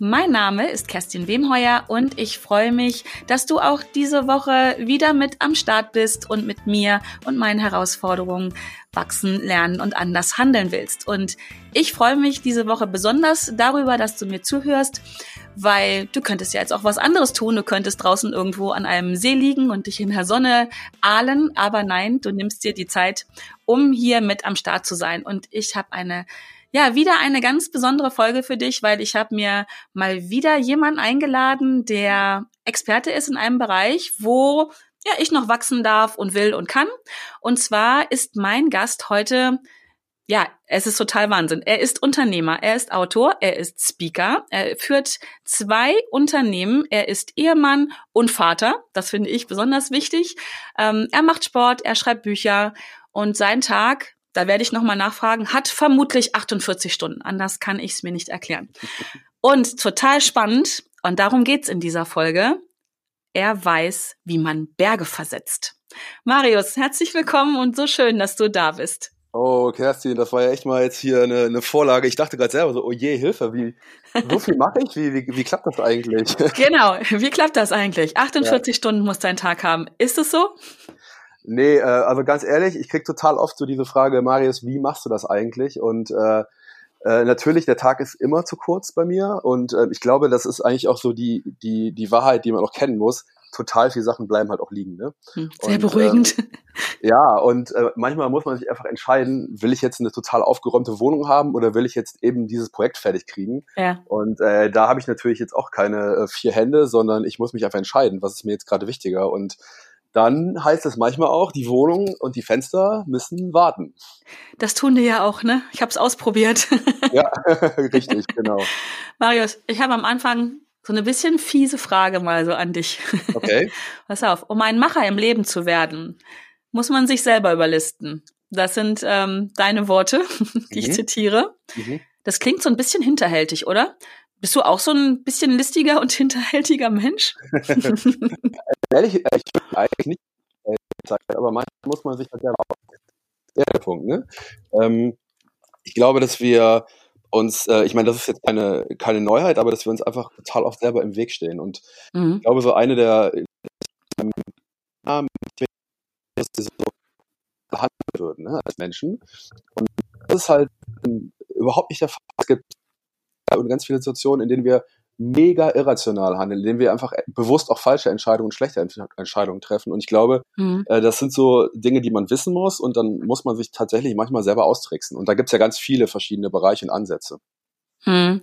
Mein Name ist Kerstin Wemheuer und ich freue mich, dass du auch diese Woche wieder mit am Start bist und mit mir und meinen Herausforderungen wachsen, lernen und anders handeln willst. Und ich freue mich diese Woche besonders darüber, dass du mir zuhörst, weil du könntest ja jetzt auch was anderes tun. Du könntest draußen irgendwo an einem See liegen und dich in der Sonne ahlen, aber nein, du nimmst dir die Zeit, um hier mit am Start zu sein. Und ich habe eine ja, wieder eine ganz besondere Folge für dich, weil ich habe mir mal wieder jemanden eingeladen, der Experte ist in einem Bereich, wo ja, ich noch wachsen darf und will und kann. Und zwar ist mein Gast heute ja, es ist total Wahnsinn. Er ist Unternehmer, er ist Autor, er ist Speaker, er führt zwei Unternehmen, er ist Ehemann und Vater. Das finde ich besonders wichtig. Ähm, er macht Sport, er schreibt Bücher und sein Tag da werde ich nochmal nachfragen, hat vermutlich 48 Stunden. Anders kann ich es mir nicht erklären. Und total spannend, und darum geht's in dieser Folge, er weiß, wie man Berge versetzt. Marius, herzlich willkommen und so schön, dass du da bist. Oh, Kerstin, das war ja echt mal jetzt hier eine, eine Vorlage. Ich dachte gerade selber so, oh je, Hilfe, wie, so viel mache ich? Wie, wie, wie klappt das eigentlich? Genau, wie klappt das eigentlich? 48 ja. Stunden muss dein Tag haben. Ist es so? Nee, äh, also ganz ehrlich, ich krieg total oft so diese Frage, Marius, wie machst du das eigentlich? Und äh, äh, natürlich, der Tag ist immer zu kurz bei mir und äh, ich glaube, das ist eigentlich auch so die, die, die Wahrheit, die man auch kennen muss. Total viele Sachen bleiben halt auch liegen. Ne? Hm, sehr und, beruhigend. Äh, ja, und äh, manchmal muss man sich einfach entscheiden, will ich jetzt eine total aufgeräumte Wohnung haben oder will ich jetzt eben dieses Projekt fertig kriegen? Ja. Und äh, da habe ich natürlich jetzt auch keine äh, vier Hände, sondern ich muss mich einfach entscheiden, was ist mir jetzt gerade wichtiger. Und dann heißt es manchmal auch, die Wohnung und die Fenster müssen warten. Das tun die ja auch, ne? Ich habe es ausprobiert. ja, richtig, genau. Marius, ich habe am Anfang so eine bisschen fiese Frage mal so an dich. Okay. Pass auf, um ein Macher im Leben zu werden, muss man sich selber überlisten. Das sind ähm, deine Worte, die ich mhm. zitiere. Mhm. Das klingt so ein bisschen hinterhältig, oder? Bist du auch so ein bisschen listiger und hinterhältiger Mensch? Ehrlich, ich bin eigentlich nicht, aber manchmal muss man sich halt selber der Punkt, ne? Ähm, ich glaube, dass wir uns, äh, ich meine, das ist jetzt keine, keine Neuheit, aber dass wir uns einfach total oft selber im Weg stehen. Und mhm. ich glaube, so eine der ähm, dass wir so behandelt würden, ne, als Menschen. Und das ist halt ähm, überhaupt nicht der Fall. Es gibt und ganz viele Situationen, in denen wir mega irrational handeln, in denen wir einfach bewusst auch falsche Entscheidungen und schlechte Entscheidungen treffen. Und ich glaube, mhm. äh, das sind so Dinge, die man wissen muss und dann muss man sich tatsächlich manchmal selber austricksen. Und da gibt's ja ganz viele verschiedene Bereiche und Ansätze. Hm.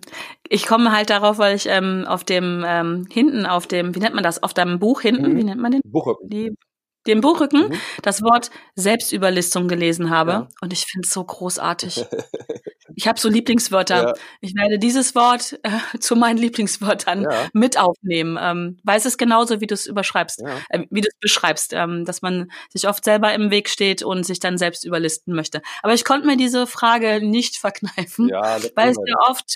Ich komme halt darauf, weil ich ähm, auf dem ähm, hinten auf dem, wie nennt man das, auf deinem Buch hinten, mhm. wie nennt man den? Buchrücken. Die, dem Buchrücken mhm. das Wort Selbstüberlistung gelesen habe ja. und ich finde es so großartig. Ich habe so Lieblingswörter. Ja. Ich werde dieses Wort äh, zu meinen Lieblingswörtern ja. mit aufnehmen, ähm, weil es genauso, wie du es überschreibst, ja. äh, wie du es beschreibst, ähm, dass man sich oft selber im Weg steht und sich dann selbst überlisten möchte. Aber ich konnte mir diese Frage nicht verkneifen, weil es ja oft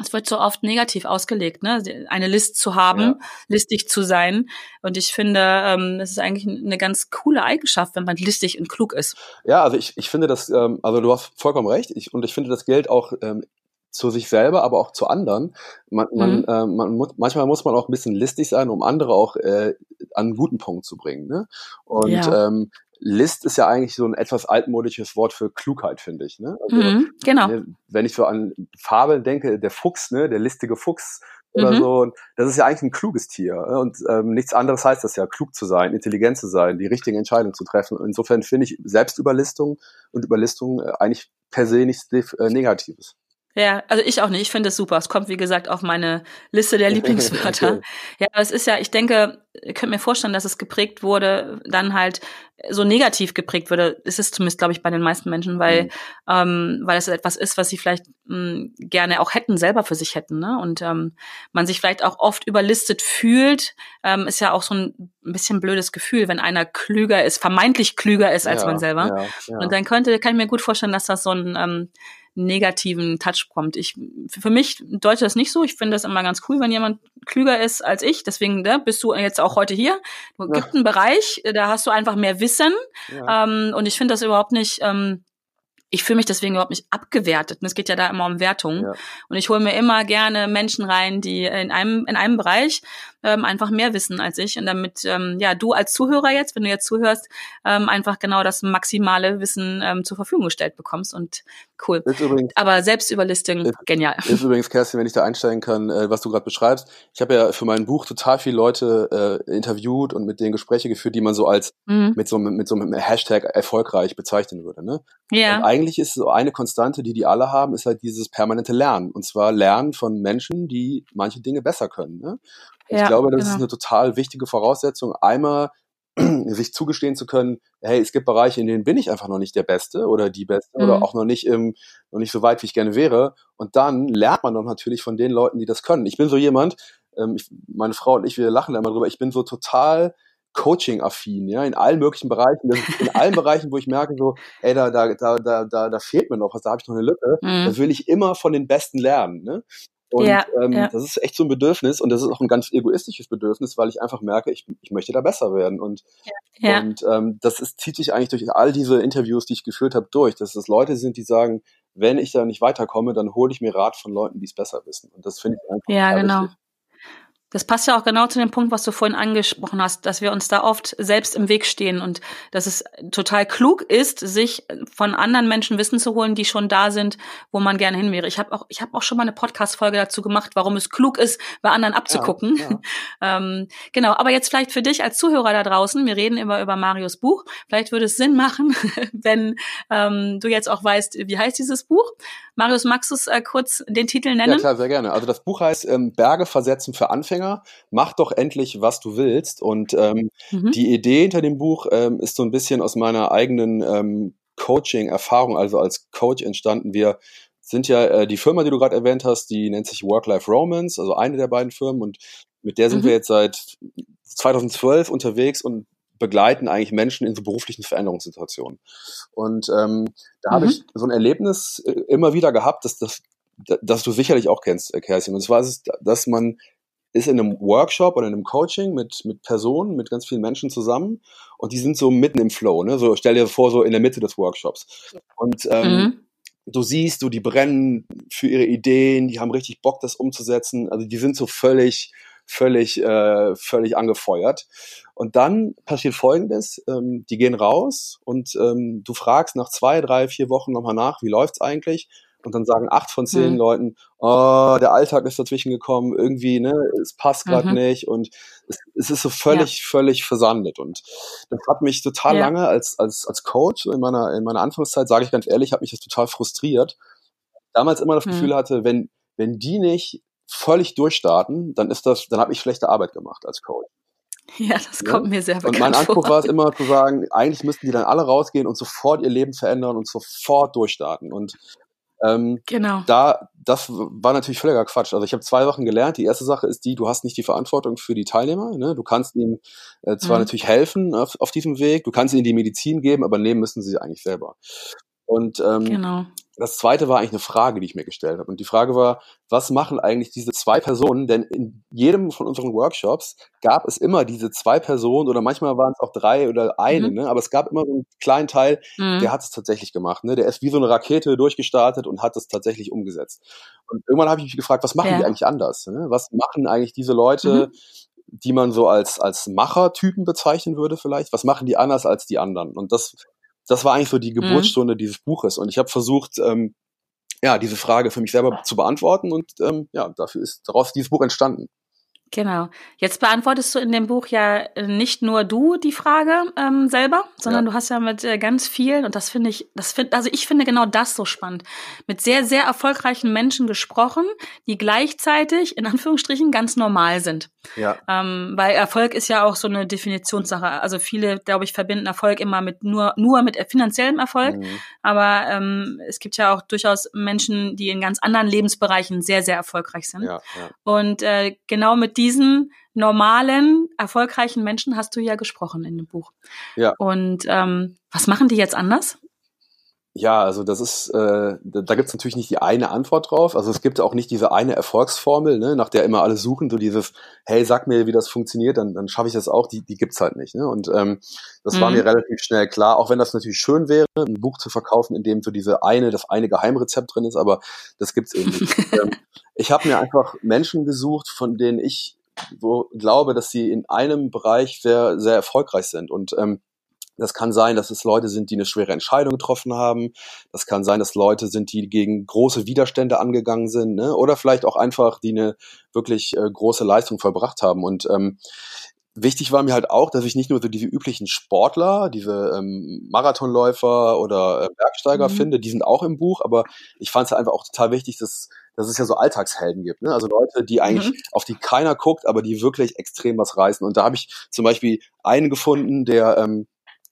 es wird so oft negativ ausgelegt, ne? Eine List zu haben, ja. listig zu sein. Und ich finde, ähm, das ist eigentlich eine ganz coole Eigenschaft, wenn man listig und klug ist. Ja, also ich, ich finde das, ähm, also du hast vollkommen recht. Ich, und ich finde, das gilt auch ähm, zu sich selber, aber auch zu anderen. Man, man, mhm. äh, man muss, manchmal muss man auch ein bisschen listig sein, um andere auch äh, an einen guten Punkt zu bringen. Ne? Und ja. ähm, List ist ja eigentlich so ein etwas altmodisches Wort für Klugheit, finde ich. Ne? Also, mhm, genau. Ne, wenn ich so an Fabeln denke, der Fuchs, ne, der listige Fuchs oder mhm. so, das ist ja eigentlich ein kluges Tier. Ne? Und ähm, nichts anderes heißt das ja, klug zu sein, intelligent zu sein, die richtigen Entscheidungen zu treffen. Insofern finde ich Selbstüberlistung und Überlistung äh, eigentlich per se nichts äh, Negatives. Ja, also ich auch nicht. Ich finde es super. Es kommt, wie gesagt, auf meine Liste der Lieblingswörter. Ja, aber es ist ja, ich denke, ihr könnt mir vorstellen, dass es geprägt wurde, dann halt so negativ geprägt wurde. Es ist zumindest, glaube ich, bei den meisten Menschen, weil, mhm. ähm, weil es etwas ist, was sie vielleicht mh, hm, gerne auch hätten, selber für sich hätten. Ne? Und ähm, man sich vielleicht auch oft überlistet fühlt, ähm, ist ja auch so ein bisschen blödes Gefühl, wenn einer klüger ist, vermeintlich klüger ist als ja, man selber. Ja, ja. Und dann könnte, kann ich mir gut vorstellen, dass das so ein ähm, negativen Touch kommt. Ich, für mich deutet das nicht so. Ich finde das immer ganz cool, wenn jemand klüger ist als ich. Deswegen ne, bist du jetzt auch heute hier. Es gibt einen Bereich, da hast du einfach mehr Wissen. Ja. Ähm, und ich finde das überhaupt nicht. Ähm, ich fühle mich deswegen überhaupt nicht abgewertet. Und es geht ja da immer um Wertung. Ja. Und ich hole mir immer gerne Menschen rein, die in einem, in einem Bereich ähm, einfach mehr wissen als ich. Und damit ähm, ja du als Zuhörer jetzt, wenn du jetzt zuhörst, ähm, einfach genau das maximale Wissen ähm, zur Verfügung gestellt bekommst. Und cool. Übrigens, Aber Selbstüberlistung, ist, genial. Ist übrigens, Kerstin, wenn ich da einsteigen kann, äh, was du gerade beschreibst. Ich habe ja für mein Buch total viele Leute äh, interviewt und mit denen Gespräche geführt, die man so als mhm. mit so mit so einem Hashtag erfolgreich bezeichnen würde. Ne? Ja. Und eigentlich ist so eine Konstante, die die alle haben, ist halt dieses permanente Lernen. Und zwar Lernen von Menschen, die manche Dinge besser können. Ne? Ja, ich glaube, das genau. ist eine total wichtige Voraussetzung. Einmal sich zugestehen zu können, hey, es gibt Bereiche, in denen bin ich einfach noch nicht der Beste oder die Beste mhm. oder auch noch nicht im, noch nicht so weit, wie ich gerne wäre. Und dann lernt man doch natürlich von den Leuten, die das können. Ich bin so jemand, ähm, ich, meine Frau und ich, wir lachen da immer drüber, ich bin so total Coaching-affin, ja, in allen möglichen Bereichen, in allen Bereichen, wo ich merke, so, ey, da, da, da, da, da fehlt mir noch was, da habe ich noch eine Lücke, mhm. da will ich immer von den Besten lernen. Ne? Und ja, ähm, ja. das ist echt so ein Bedürfnis und das ist auch ein ganz egoistisches Bedürfnis, weil ich einfach merke, ich, ich möchte da besser werden. Und, ja. und ähm, das ist, zieht sich eigentlich durch all diese Interviews, die ich geführt habe, durch, dass es Leute sind, die sagen, wenn ich da nicht weiterkomme, dann hole ich mir Rat von Leuten, die es besser wissen. Und das finde ich einfach. Ja, genau. Wichtig. Das passt ja auch genau zu dem Punkt, was du vorhin angesprochen hast, dass wir uns da oft selbst im Weg stehen und dass es total klug ist, sich von anderen Menschen Wissen zu holen, die schon da sind, wo man gerne hin wäre. Ich habe auch, ich habe auch schon mal eine Podcast-Folge dazu gemacht, warum es klug ist, bei anderen abzugucken. Ja, ja. Ähm, genau, aber jetzt vielleicht für dich als Zuhörer da draußen, wir reden immer über Marios Buch. Vielleicht würde es Sinn machen, wenn ähm, du jetzt auch weißt, wie heißt dieses Buch. Marius, magst du es äh, kurz den Titel nennen? Ja, klar, sehr gerne. Also das Buch heißt ähm, Berge versetzen für Anfänger. Mach doch endlich, was du willst. Und ähm, mhm. die Idee hinter dem Buch ähm, ist so ein bisschen aus meiner eigenen ähm, Coaching-Erfahrung, also als Coach entstanden. Wir sind ja äh, die Firma, die du gerade erwähnt hast, die nennt sich Work-Life Romance, also eine der beiden Firmen. Und mit der sind mhm. wir jetzt seit 2012 unterwegs und begleiten eigentlich Menschen in so beruflichen Veränderungssituationen. Und ähm, da mhm. habe ich so ein Erlebnis äh, immer wieder gehabt, dass das dass du sicherlich auch kennst, äh, Kerstin. Und zwar ist es, dass man ist in einem Workshop oder in einem Coaching mit, mit Personen, mit ganz vielen Menschen zusammen und die sind so mitten im Flow, ne? So stell dir vor, so in der Mitte des Workshops. Und ähm, mhm. du siehst, du, die brennen für ihre Ideen, die haben richtig Bock, das umzusetzen. Also die sind so völlig, völlig, äh, völlig angefeuert. Und dann passiert Folgendes, ähm, die gehen raus und ähm, du fragst nach zwei, drei, vier Wochen nochmal nach, wie läuft's eigentlich? Und dann sagen acht von zehn mhm. Leuten, oh, der Alltag ist dazwischen gekommen, irgendwie, ne, es passt gerade mhm. nicht und es, es, ist so völlig, ja. völlig versandet. Und das hat mich total ja. lange als, als, als Coach in meiner, in meiner Anfangszeit, sage ich ganz ehrlich, hat mich das total frustriert. Damals immer das mhm. Gefühl hatte, wenn, wenn die nicht völlig durchstarten, dann ist das, dann habe ich schlechte Arbeit gemacht als Coach. Ja, das kommt ja? mir sehr bekannt Und mein Anspruch vor. war es immer zu sagen, eigentlich müssten die dann alle rausgehen und sofort ihr Leben verändern und sofort durchstarten. Und ähm, genau. Da, das war natürlich völliger Quatsch. Also ich habe zwei Sachen gelernt. Die erste Sache ist die, du hast nicht die Verantwortung für die Teilnehmer. Ne? Du kannst ihnen äh, zwar mhm. natürlich helfen auf, auf diesem Weg, du kannst ihnen die Medizin geben, aber nehmen müssen sie eigentlich selber. Und ähm, genau. Das zweite war eigentlich eine Frage, die ich mir gestellt habe. Und die Frage war, was machen eigentlich diese zwei Personen? Denn in jedem von unseren Workshops gab es immer diese zwei Personen oder manchmal waren es auch drei oder eine, mhm. ne? aber es gab immer so einen kleinen Teil, mhm. der hat es tatsächlich gemacht. Ne? Der ist wie so eine Rakete durchgestartet und hat es tatsächlich umgesetzt. Und irgendwann habe ich mich gefragt, was machen ja. die eigentlich anders? Ne? Was machen eigentlich diese Leute? Mhm die man so als, als Machertypen bezeichnen würde vielleicht. Was machen die anders als die anderen? Und das das war eigentlich so die mhm. Geburtsstunde mhm. dieses Buches. Und ich habe versucht, ähm, ja, diese Frage für mich selber zu beantworten und ähm, ja, dafür ist daraus dieses Buch entstanden. Genau. Jetzt beantwortest du in dem Buch ja äh, nicht nur du die Frage ähm, selber, sondern ja. du hast ja mit äh, ganz vielen, und das finde ich, das finde, also ich finde genau das so spannend, mit sehr, sehr erfolgreichen Menschen gesprochen, die gleichzeitig in Anführungsstrichen ganz normal sind. Ja. Ähm, weil Erfolg ist ja auch so eine Definitionssache. Also viele, glaube ich, verbinden Erfolg immer mit nur, nur mit finanziellem Erfolg. Mhm. Aber ähm, es gibt ja auch durchaus Menschen, die in ganz anderen Lebensbereichen sehr, sehr erfolgreich sind. Ja, ja. Und äh, genau mit diesen normalen, erfolgreichen Menschen hast du ja gesprochen in dem Buch. Ja. Und ähm, was machen die jetzt anders? Ja, also das ist, äh, da gibt es natürlich nicht die eine Antwort drauf. Also es gibt auch nicht diese eine Erfolgsformel, ne, nach der immer alle suchen, so dieses, hey, sag mir, wie das funktioniert, dann, dann schaffe ich das auch, die, die gibt's halt nicht. Ne? Und ähm, das mhm. war mir relativ schnell klar, auch wenn das natürlich schön wäre, ein Buch zu verkaufen, in dem so diese eine, das eine Geheimrezept drin ist, aber das gibt's eben nicht. ähm, ich habe mir einfach Menschen gesucht, von denen ich so glaube, dass sie in einem Bereich sehr, sehr erfolgreich sind. Und ähm, das kann sein, dass es Leute sind, die eine schwere Entscheidung getroffen haben. Das kann sein, dass Leute sind, die gegen große Widerstände angegangen sind. Ne? Oder vielleicht auch einfach, die eine wirklich äh, große Leistung vollbracht haben. Und ähm, wichtig war mir halt auch, dass ich nicht nur so diese üblichen Sportler, diese ähm, Marathonläufer oder äh, Bergsteiger mhm. finde, die sind auch im Buch, aber ich fand es einfach auch total wichtig, dass, dass es ja so Alltagshelden gibt. Ne? Also Leute, die eigentlich, mhm. auf die keiner guckt, aber die wirklich extrem was reißen. Und da habe ich zum Beispiel einen gefunden, der ähm,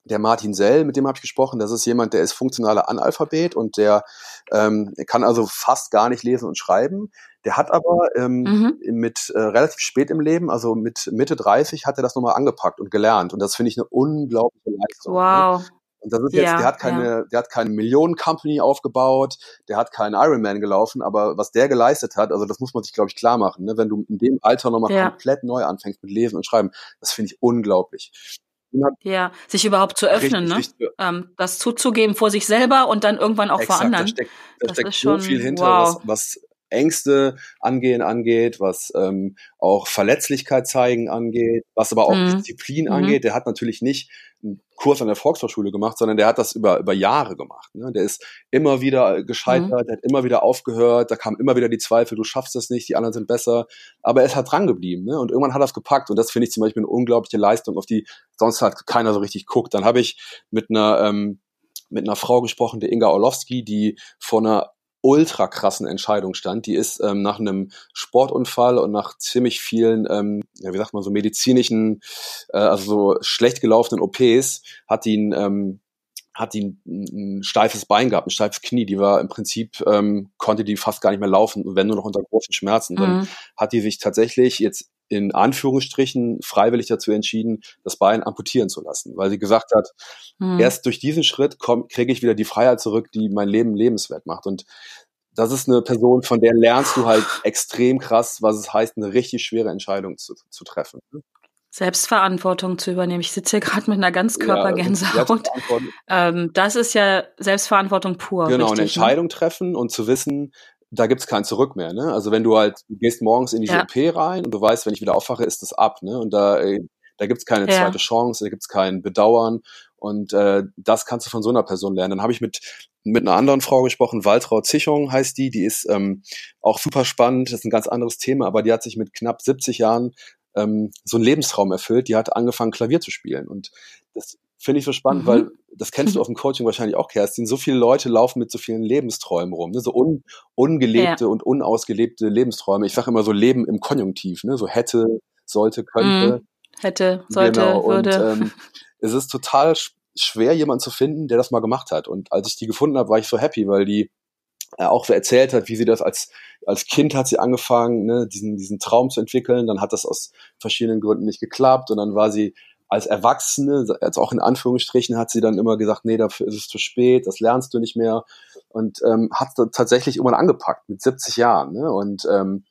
der Martin Sell, mit dem habe ich gesprochen, das ist jemand, der ist funktionaler Analphabet und der ähm, kann also fast gar nicht lesen und schreiben. Der hat aber ähm, mhm. mit äh, relativ spät im Leben, also mit Mitte 30, hat er das nochmal angepackt und gelernt. Und das finde ich eine unglaubliche Leistung. Ne? Wow. Ne? Und das ist jetzt, ja, der hat keine, ja. der hat keine Millionen-Company aufgebaut, der hat keinen Ironman gelaufen, aber was der geleistet hat, also das muss man sich, glaube ich, klar machen, ne? wenn du in dem Alter nochmal ja. komplett neu anfängst mit Lesen und Schreiben, das finde ich unglaublich ja, sich überhaupt zu öffnen, richtig, ne? Ähm, das zuzugeben vor sich selber und dann irgendwann auch Exakt, vor anderen. Da steckt, da steckt so schon, viel hinter, wow. was, was Ängste angehen angeht, was ähm, auch Verletzlichkeit zeigen angeht, was aber auch mhm. Disziplin mhm. angeht. Der hat natürlich nicht einen Kurs an der Volkshochschule gemacht, sondern der hat das über, über Jahre gemacht. Ne? Der ist immer wieder gescheitert, mhm. der hat immer wieder aufgehört, da kamen immer wieder die Zweifel, du schaffst das nicht, die anderen sind besser. Aber er ist halt dran geblieben ne? und irgendwann hat er es gepackt und das finde ich zum Beispiel eine unglaubliche Leistung, auf die sonst halt keiner so richtig guckt. Dann habe ich mit einer ähm, mit einer Frau gesprochen, der Inga Orlowski, die vor einer ultra krassen Entscheidung stand. Die ist ähm, nach einem Sportunfall und nach ziemlich vielen, ähm, ja, wie sagt man, so medizinischen, äh, also so schlecht gelaufenen OPs, hat ihn ähm, hat die ein, ein steifes Bein gehabt, ein steifes Knie. Die war im Prinzip, ähm, konnte die fast gar nicht mehr laufen, wenn nur noch unter großen Schmerzen. Mhm. Dann hat die sich tatsächlich jetzt in Anführungsstrichen freiwillig dazu entschieden, das Bein amputieren zu lassen, weil sie gesagt hat, mhm. erst durch diesen Schritt kriege ich wieder die Freiheit zurück, die mein Leben lebenswert macht. Und das ist eine Person, von der lernst du halt extrem krass, was es heißt, eine richtig schwere Entscheidung zu, zu treffen. Selbstverantwortung zu übernehmen. Ich sitze hier gerade mit einer Ganzkörpergänsehaut. Ja, ähm, das ist ja Selbstverantwortung pur. Genau, richtig, eine ne? Entscheidung ne? treffen und zu wissen, da gibt's kein Zurück mehr. Ne? Also wenn du halt, du gehst morgens in diese ja. OP rein und du weißt, wenn ich wieder aufwache, ist das ab. Ne? Und da, äh, da gibt's keine ja. zweite Chance, da gibt's kein Bedauern. Und äh, das kannst du von so einer Person lernen. Dann habe ich mit mit einer anderen Frau gesprochen, Waltraud Zichung heißt die, die ist ähm, auch super spannend, das ist ein ganz anderes Thema, aber die hat sich mit knapp 70 Jahren ähm, so einen Lebenstraum erfüllt, die hat angefangen Klavier zu spielen und das finde ich so spannend, mhm. weil das kennst du aus dem Coaching wahrscheinlich auch, Kerstin. So viele Leute laufen mit so vielen Lebensträumen rum, ne? so un, ungelebte ja. und unausgelebte Lebensträume. Ich sage immer so Leben im Konjunktiv, ne? so hätte, sollte, könnte. Mhm. Hätte, sollte, genau. würde. Und, ähm, es ist total schwer, jemanden zu finden, der das mal gemacht hat. Und als ich die gefunden habe, war ich so happy, weil die äh, auch erzählt hat, wie sie das als als Kind hat sie angefangen, ne, diesen diesen Traum zu entwickeln. Dann hat das aus verschiedenen Gründen nicht geklappt und dann war sie als Erwachsene, jetzt auch in Anführungsstrichen, hat sie dann immer gesagt, nee, dafür ist es zu spät, das lernst du nicht mehr. Und ähm, hat tatsächlich irgendwann angepackt mit 70 Jahren. Ne? Und ähm,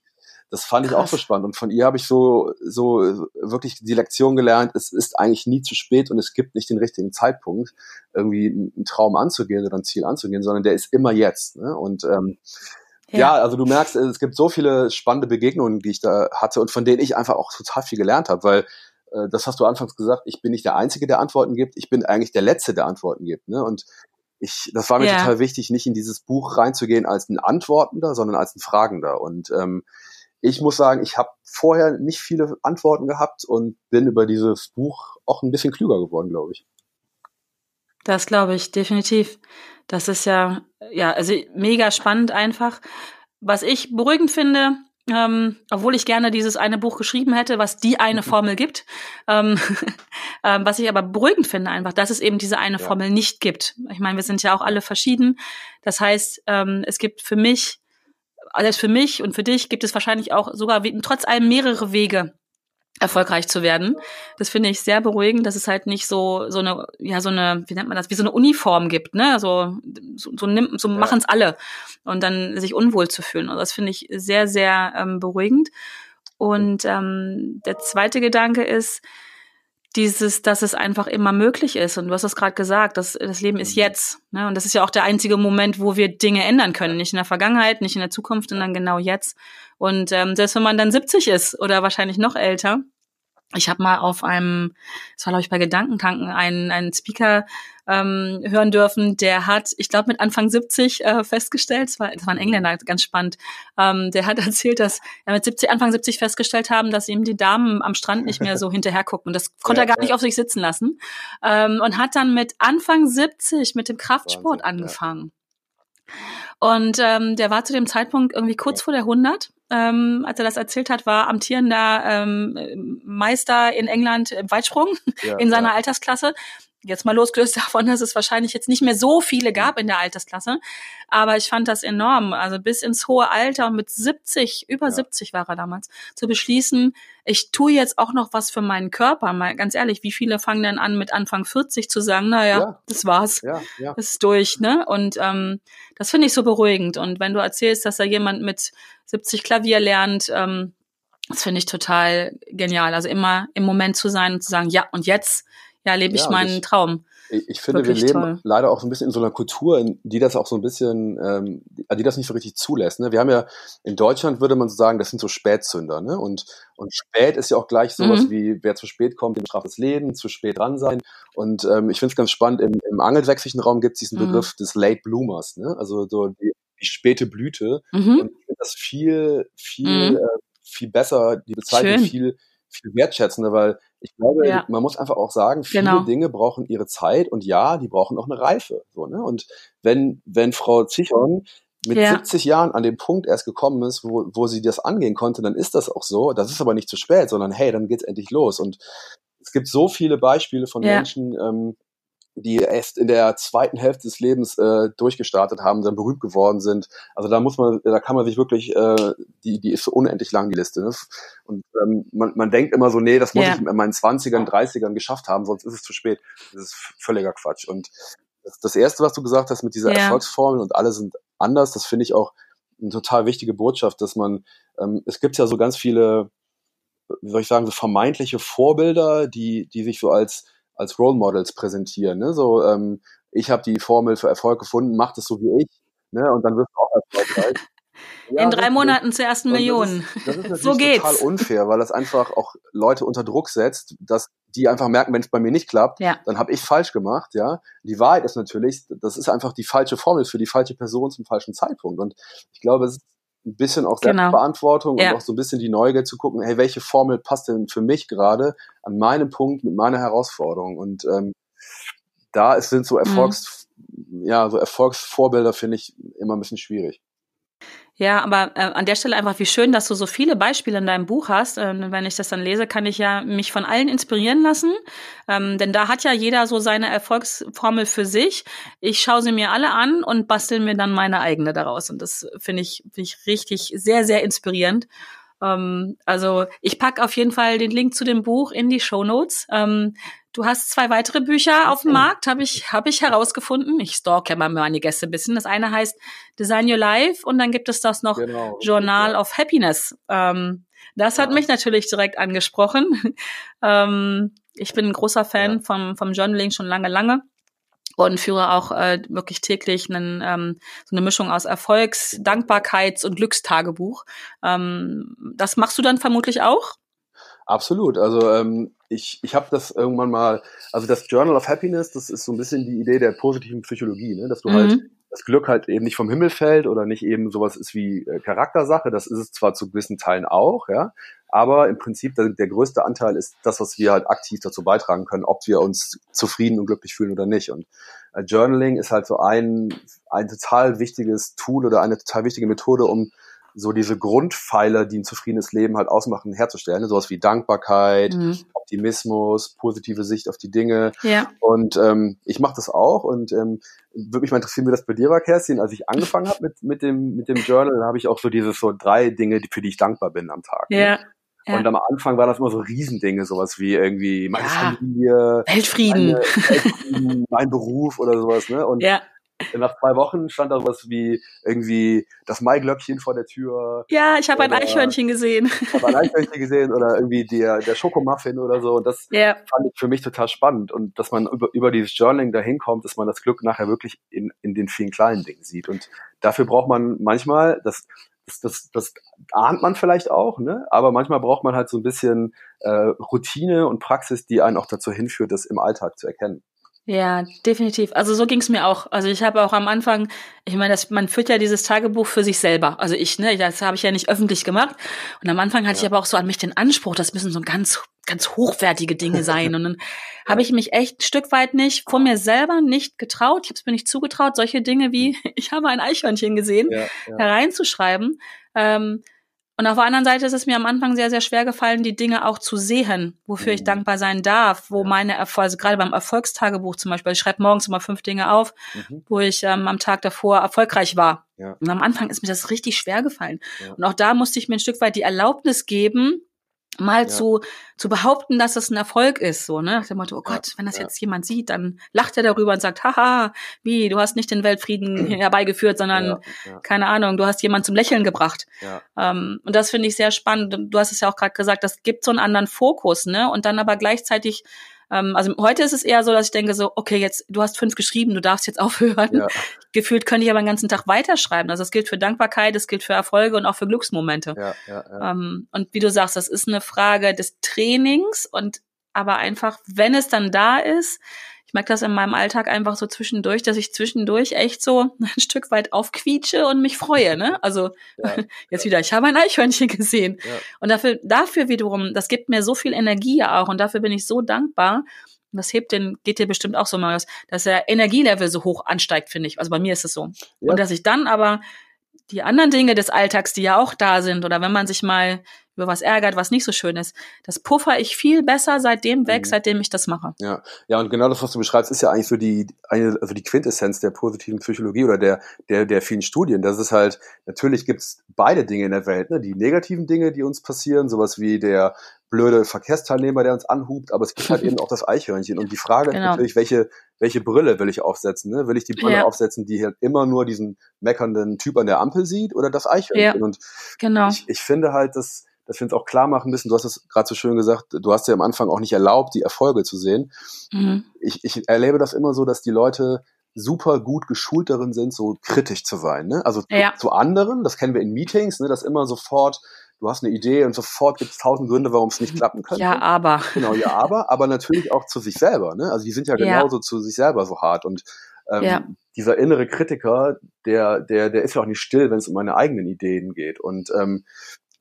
das fand ich auch so spannend. Und von ihr habe ich so, so wirklich die Lektion gelernt, es ist eigentlich nie zu spät und es gibt nicht den richtigen Zeitpunkt, irgendwie einen Traum anzugehen oder ein Ziel anzugehen, sondern der ist immer jetzt. Ne? Und ähm, ja. ja, also du merkst, es gibt so viele spannende Begegnungen, die ich da hatte und von denen ich einfach auch total viel gelernt habe, weil äh, das hast du anfangs gesagt, ich bin nicht der Einzige, der Antworten gibt, ich bin eigentlich der Letzte, der Antworten gibt. Ne? Und ich, das war mir yeah. total wichtig, nicht in dieses Buch reinzugehen als ein Antwortender, sondern als ein Fragender. Und ähm, ich muss sagen, ich habe vorher nicht viele Antworten gehabt und bin über dieses Buch auch ein bisschen klüger geworden, glaube ich. Das glaube ich, definitiv. Das ist ja, ja, also mega spannend einfach. Was ich beruhigend finde, ähm, obwohl ich gerne dieses eine Buch geschrieben hätte, was die eine mhm. Formel gibt. Ähm, ähm, was ich aber beruhigend finde einfach, dass es eben diese eine ja. Formel nicht gibt. Ich meine, wir sind ja auch alle verschieden. Das heißt, ähm, es gibt für mich, also für mich und für dich gibt es wahrscheinlich auch sogar trotz allem mehrere Wege, erfolgreich zu werden. Das finde ich sehr beruhigend, dass es halt nicht so so eine ja so eine wie nennt man das wie so eine Uniform gibt, ne? Also so so, nimmt, so ja. machen es alle und dann sich unwohl zu fühlen. Also das finde ich sehr sehr ähm, beruhigend. Und ähm, der zweite Gedanke ist dieses, dass es einfach immer möglich ist. Und du hast es gerade gesagt, das, das Leben ist jetzt. Ne? Und das ist ja auch der einzige Moment, wo wir Dinge ändern können. Nicht in der Vergangenheit, nicht in der Zukunft, sondern genau jetzt. Und ähm, selbst wenn man dann 70 ist oder wahrscheinlich noch älter, ich habe mal auf einem, das war glaube ich bei Gedankentanken, einen, einen Speaker ähm, hören dürfen, der hat, ich glaube mit Anfang 70 äh, festgestellt, das war, das war ein Engländer, ganz spannend, ähm, der hat erzählt, dass er mit 70, Anfang 70 festgestellt haben, dass ihm die Damen am Strand nicht mehr so hinterher gucken. Und das konnte ja, er gar ja. nicht auf sich sitzen lassen. Ähm, und hat dann mit Anfang 70 mit dem Kraftsport Wahnsinn, angefangen. Ja. Und ähm, der war zu dem Zeitpunkt irgendwie kurz vor der 100 ähm, als er das erzählt hat, war amtierender ähm, Meister in England im Weitsprung ja, in seiner ja. Altersklasse. Jetzt mal losgelöst davon, dass es wahrscheinlich jetzt nicht mehr so viele gab in der Altersklasse. Aber ich fand das enorm. Also bis ins hohe Alter und mit 70, über ja. 70 war er damals, zu beschließen, ich tue jetzt auch noch was für meinen Körper. Mal ganz ehrlich, wie viele fangen denn an, mit Anfang 40 zu sagen, naja, ja. das war's. Ja, ja. Das ist durch, ne? Und ähm, das finde ich so beruhigend. Und wenn du erzählst, dass da jemand mit 70 Klavier lernt, ähm, das finde ich total genial. Also immer im Moment zu sein und zu sagen, ja, und jetzt ja, lebe ich ja, meinen ich, Traum. Ich, ich finde, Wirklich wir leben toll. leider auch so ein bisschen in so einer Kultur, die das auch so ein bisschen, ähm, die das nicht so richtig zulässt. Ne? Wir haben ja in Deutschland würde man so sagen, das sind so Spätzünder, ne? Und und spät ist ja auch gleich sowas mhm. wie wer zu spät kommt, dem straft das Leben, zu spät dran sein. Und ähm, ich finde es ganz spannend. Im, im angelsächsischen Raum gibt es diesen mhm. Begriff des Late Bloomers, ne? Also so die, die späte Blüte. Mhm. Und ich finde das viel viel mhm. äh, viel besser, die Bezeichnung Schön. viel viel wertschätzender, weil ich glaube, ja. man muss einfach auch sagen, viele genau. Dinge brauchen ihre Zeit und ja, die brauchen auch eine Reife. So, ne? Und wenn, wenn Frau Zichon mit ja. 70 Jahren an dem Punkt erst gekommen ist, wo, wo sie das angehen konnte, dann ist das auch so. Das ist aber nicht zu spät, sondern hey, dann geht's endlich los. Und es gibt so viele Beispiele von ja. Menschen, ähm, die erst in der zweiten Hälfte des Lebens äh, durchgestartet haben, dann berühmt geworden sind. Also da muss man, da kann man sich wirklich, äh, die, die ist so unendlich lang, die Liste. Ne? Und ähm, man, man denkt immer so, nee, das muss yeah. ich in meinen 20ern, 30ern geschafft haben, sonst ist es zu spät. Das ist völliger Quatsch. Und das, das Erste, was du gesagt hast mit dieser yeah. Erfolgsformel und alle sind anders, das finde ich auch eine total wichtige Botschaft, dass man, ähm, es gibt ja so ganz viele, wie soll ich sagen, so vermeintliche Vorbilder, die, die sich so als als Role Models präsentieren. Ne? So, ähm, ich habe die Formel für Erfolg gefunden, mach das so wie ich, ne? Und dann wirst du auch erfolgreich. Ja, In drei Monaten zur ersten Million. Das ist, das ist so geht's. total unfair, weil das einfach auch Leute unter Druck setzt, dass die einfach merken, wenn es bei mir nicht klappt, ja. dann habe ich falsch gemacht, ja. Die Wahrheit ist natürlich, das ist einfach die falsche Formel für die falsche Person zum falschen Zeitpunkt. Und ich glaube, es ist ein bisschen auch genau. Selbstverantwortung genau. und auch so ein bisschen die Neugier zu gucken, hey, welche Formel passt denn für mich gerade an meinem Punkt mit meiner Herausforderung? Und ähm, da sind so mhm. Erfolgs, mhm. ja, so Erfolgsvorbilder finde ich immer ein bisschen schwierig. Ja, aber äh, an der Stelle einfach, wie schön, dass du so viele Beispiele in deinem Buch hast. Ähm, wenn ich das dann lese, kann ich ja mich von allen inspirieren lassen. Ähm, denn da hat ja jeder so seine Erfolgsformel für sich. Ich schaue sie mir alle an und bastel mir dann meine eigene daraus. Und das finde ich, find ich richtig sehr, sehr inspirierend. Ähm, also ich pack auf jeden Fall den Link zu dem Buch in die Show Notes. Ähm, Du hast zwei weitere Bücher auf dem Markt, habe ich, hab ich herausgefunden. Ich stalke ja mal meine Gäste ein bisschen. Das eine heißt Design Your Life und dann gibt es das noch genau. Journal of Happiness. Ähm, das hat ja. mich natürlich direkt angesprochen. ähm, ich bin ein großer Fan ja. vom, vom Journaling schon lange, lange und führe auch äh, wirklich täglich einen, ähm, so eine Mischung aus Erfolgs-, Dankbarkeits- und Glückstagebuch. Ähm, das machst du dann vermutlich auch? Absolut. Also ähm, ich, ich habe das irgendwann mal, also das Journal of Happiness, das ist so ein bisschen die Idee der positiven Psychologie, ne? dass du halt mhm. halt das Glück halt eben nicht vom Himmel fällt oder nicht eben sowas ist wie äh, Charaktersache. Das ist es zwar zu gewissen Teilen auch, ja, aber im Prinzip der, der größte Anteil ist das, was wir halt aktiv dazu beitragen können, ob wir uns zufrieden und glücklich fühlen oder nicht. Und äh, Journaling ist halt so ein ein total wichtiges Tool oder eine total wichtige Methode, um so diese Grundpfeiler, die ein zufriedenes Leben halt ausmachen, herzustellen. Ne? Sowas wie Dankbarkeit, mhm. Optimismus, positive Sicht auf die Dinge. Ja. Und ähm, ich mache das auch und ähm, würde mich mal interessieren, wie das bei dir war, Kerstin. Als ich angefangen habe mit, mit, dem, mit dem Journal, habe ich auch so diese so drei Dinge, für die ich dankbar bin am Tag. Ne? Ja. Ne? Ja. Und am Anfang war das immer so Riesendinge, sowas wie irgendwie meine ja. Familie, Weltfrieden. Meine, Weltfrieden, mein Beruf oder sowas. Ne? Und ja nach zwei Wochen stand da sowas wie irgendwie das Maiglöckchen vor der Tür. Ja, ich habe ein Eichhörnchen gesehen. Ich habe ein Eichhörnchen gesehen oder irgendwie der, der Schokomuffin oder so. Und das ja. fand ich für mich total spannend. Und dass man über, über dieses Journaling dahin kommt, dass man das Glück nachher wirklich in, in den vielen kleinen Dingen sieht. Und dafür braucht man manchmal, das, das, das, das ahnt man vielleicht auch, ne? aber manchmal braucht man halt so ein bisschen äh, Routine und Praxis, die einen auch dazu hinführt, das im Alltag zu erkennen. Ja, definitiv. Also so ging's mir auch. Also ich habe auch am Anfang, ich meine, das, man führt ja dieses Tagebuch für sich selber. Also ich, ne, das habe ich ja nicht öffentlich gemacht. Und am Anfang hatte ja. ich aber auch so an mich den Anspruch, das müssen so ganz, ganz hochwertige Dinge sein. Und dann habe ich mich echt ein Stück weit nicht vor mir selber nicht getraut. Ich habe es mir nicht zugetraut, solche Dinge wie, ich habe ein Eichhörnchen gesehen, ja, ja. hereinzuschreiben. Ähm, und auf der anderen Seite ist es mir am Anfang sehr, sehr schwer gefallen, die Dinge auch zu sehen, wofür ich mhm. dankbar sein darf, wo meine Erfolge, also gerade beim Erfolgstagebuch zum Beispiel, ich schreibe morgens immer fünf Dinge auf, mhm. wo ich ähm, am Tag davor erfolgreich war. Ja. Und am Anfang ist mir das richtig schwer gefallen. Ja. Und auch da musste ich mir ein Stück weit die Erlaubnis geben, mal ja. zu, zu behaupten, dass das ein Erfolg ist, so, ne? Nach dem Motto, oh Gott, ja, wenn das ja. jetzt jemand sieht, dann lacht er darüber und sagt, haha, wie, du hast nicht den Weltfrieden herbeigeführt, sondern, keine Ahnung, du hast jemanden zum Lächeln gebracht. Ähm, und das finde ich sehr spannend. Du hast es ja auch gerade gesagt, das gibt so einen anderen Fokus, ne? Und dann aber gleichzeitig ähm, also heute ist es eher so, dass ich denke so, okay, jetzt, du hast fünf geschrieben, du darfst jetzt aufhören. Ja. Gefühlt könnte ich aber den ganzen Tag weiterschreiben. Also es gilt für Dankbarkeit, es gilt für Erfolge und auch für Glücksmomente. Ja, ja, ja. Ähm, und wie du sagst, das ist eine Frage des Trainings und aber einfach, wenn es dann da ist, ich merke das in meinem Alltag einfach so zwischendurch, dass ich zwischendurch echt so ein Stück weit aufquietsche und mich freue. Ne? Also ja, jetzt wieder, ich habe ein Eichhörnchen gesehen. Ja. Und dafür, dafür wiederum, das gibt mir so viel Energie auch und dafür bin ich so dankbar. das hebt den, geht dir bestimmt auch so mal aus, dass der Energielevel so hoch ansteigt, finde ich. Also bei mir ist es so. Ja. Und dass ich dann aber die anderen Dinge des Alltags, die ja auch da sind, oder wenn man sich mal über was ärgert, was nicht so schön ist. Das puffer ich viel besser seitdem weg, mhm. seitdem ich das mache. Ja, ja, und genau das, was du beschreibst, ist ja eigentlich so die, eine, also die Quintessenz der positiven Psychologie oder der, der, der vielen Studien. Das ist halt, natürlich gibt's beide Dinge in der Welt, ne? Die negativen Dinge, die uns passieren, sowas wie der blöde Verkehrsteilnehmer, der uns anhubt, aber es gibt halt eben auch das Eichhörnchen. Und die Frage genau. ist natürlich, welche, welche Brille will ich aufsetzen? Ne? Will ich die Brille ja. aufsetzen, die halt immer nur diesen meckernden Typ an der Ampel sieht oder das Eichhörnchen? Ja. Und genau. ich, ich finde halt, dass dass wir uns auch klar machen müssen, du hast es gerade so schön gesagt, du hast ja am Anfang auch nicht erlaubt, die Erfolge zu sehen. Mhm. Ich, ich erlebe das immer so, dass die Leute super gut geschult darin sind, so kritisch zu sein. Ne? Also ja. zu, anderen, das kennen wir in Meetings, ne, dass immer sofort, du hast eine Idee und sofort gibt es tausend Gründe, warum es nicht klappen könnte. Ja, aber. Genau, ja, aber, aber natürlich auch zu sich selber. Ne? Also die sind ja genauso ja. zu sich selber so hart. Und ähm, ja. dieser innere Kritiker, der, der, der ist ja auch nicht still, wenn es um meine eigenen Ideen geht. Und ähm,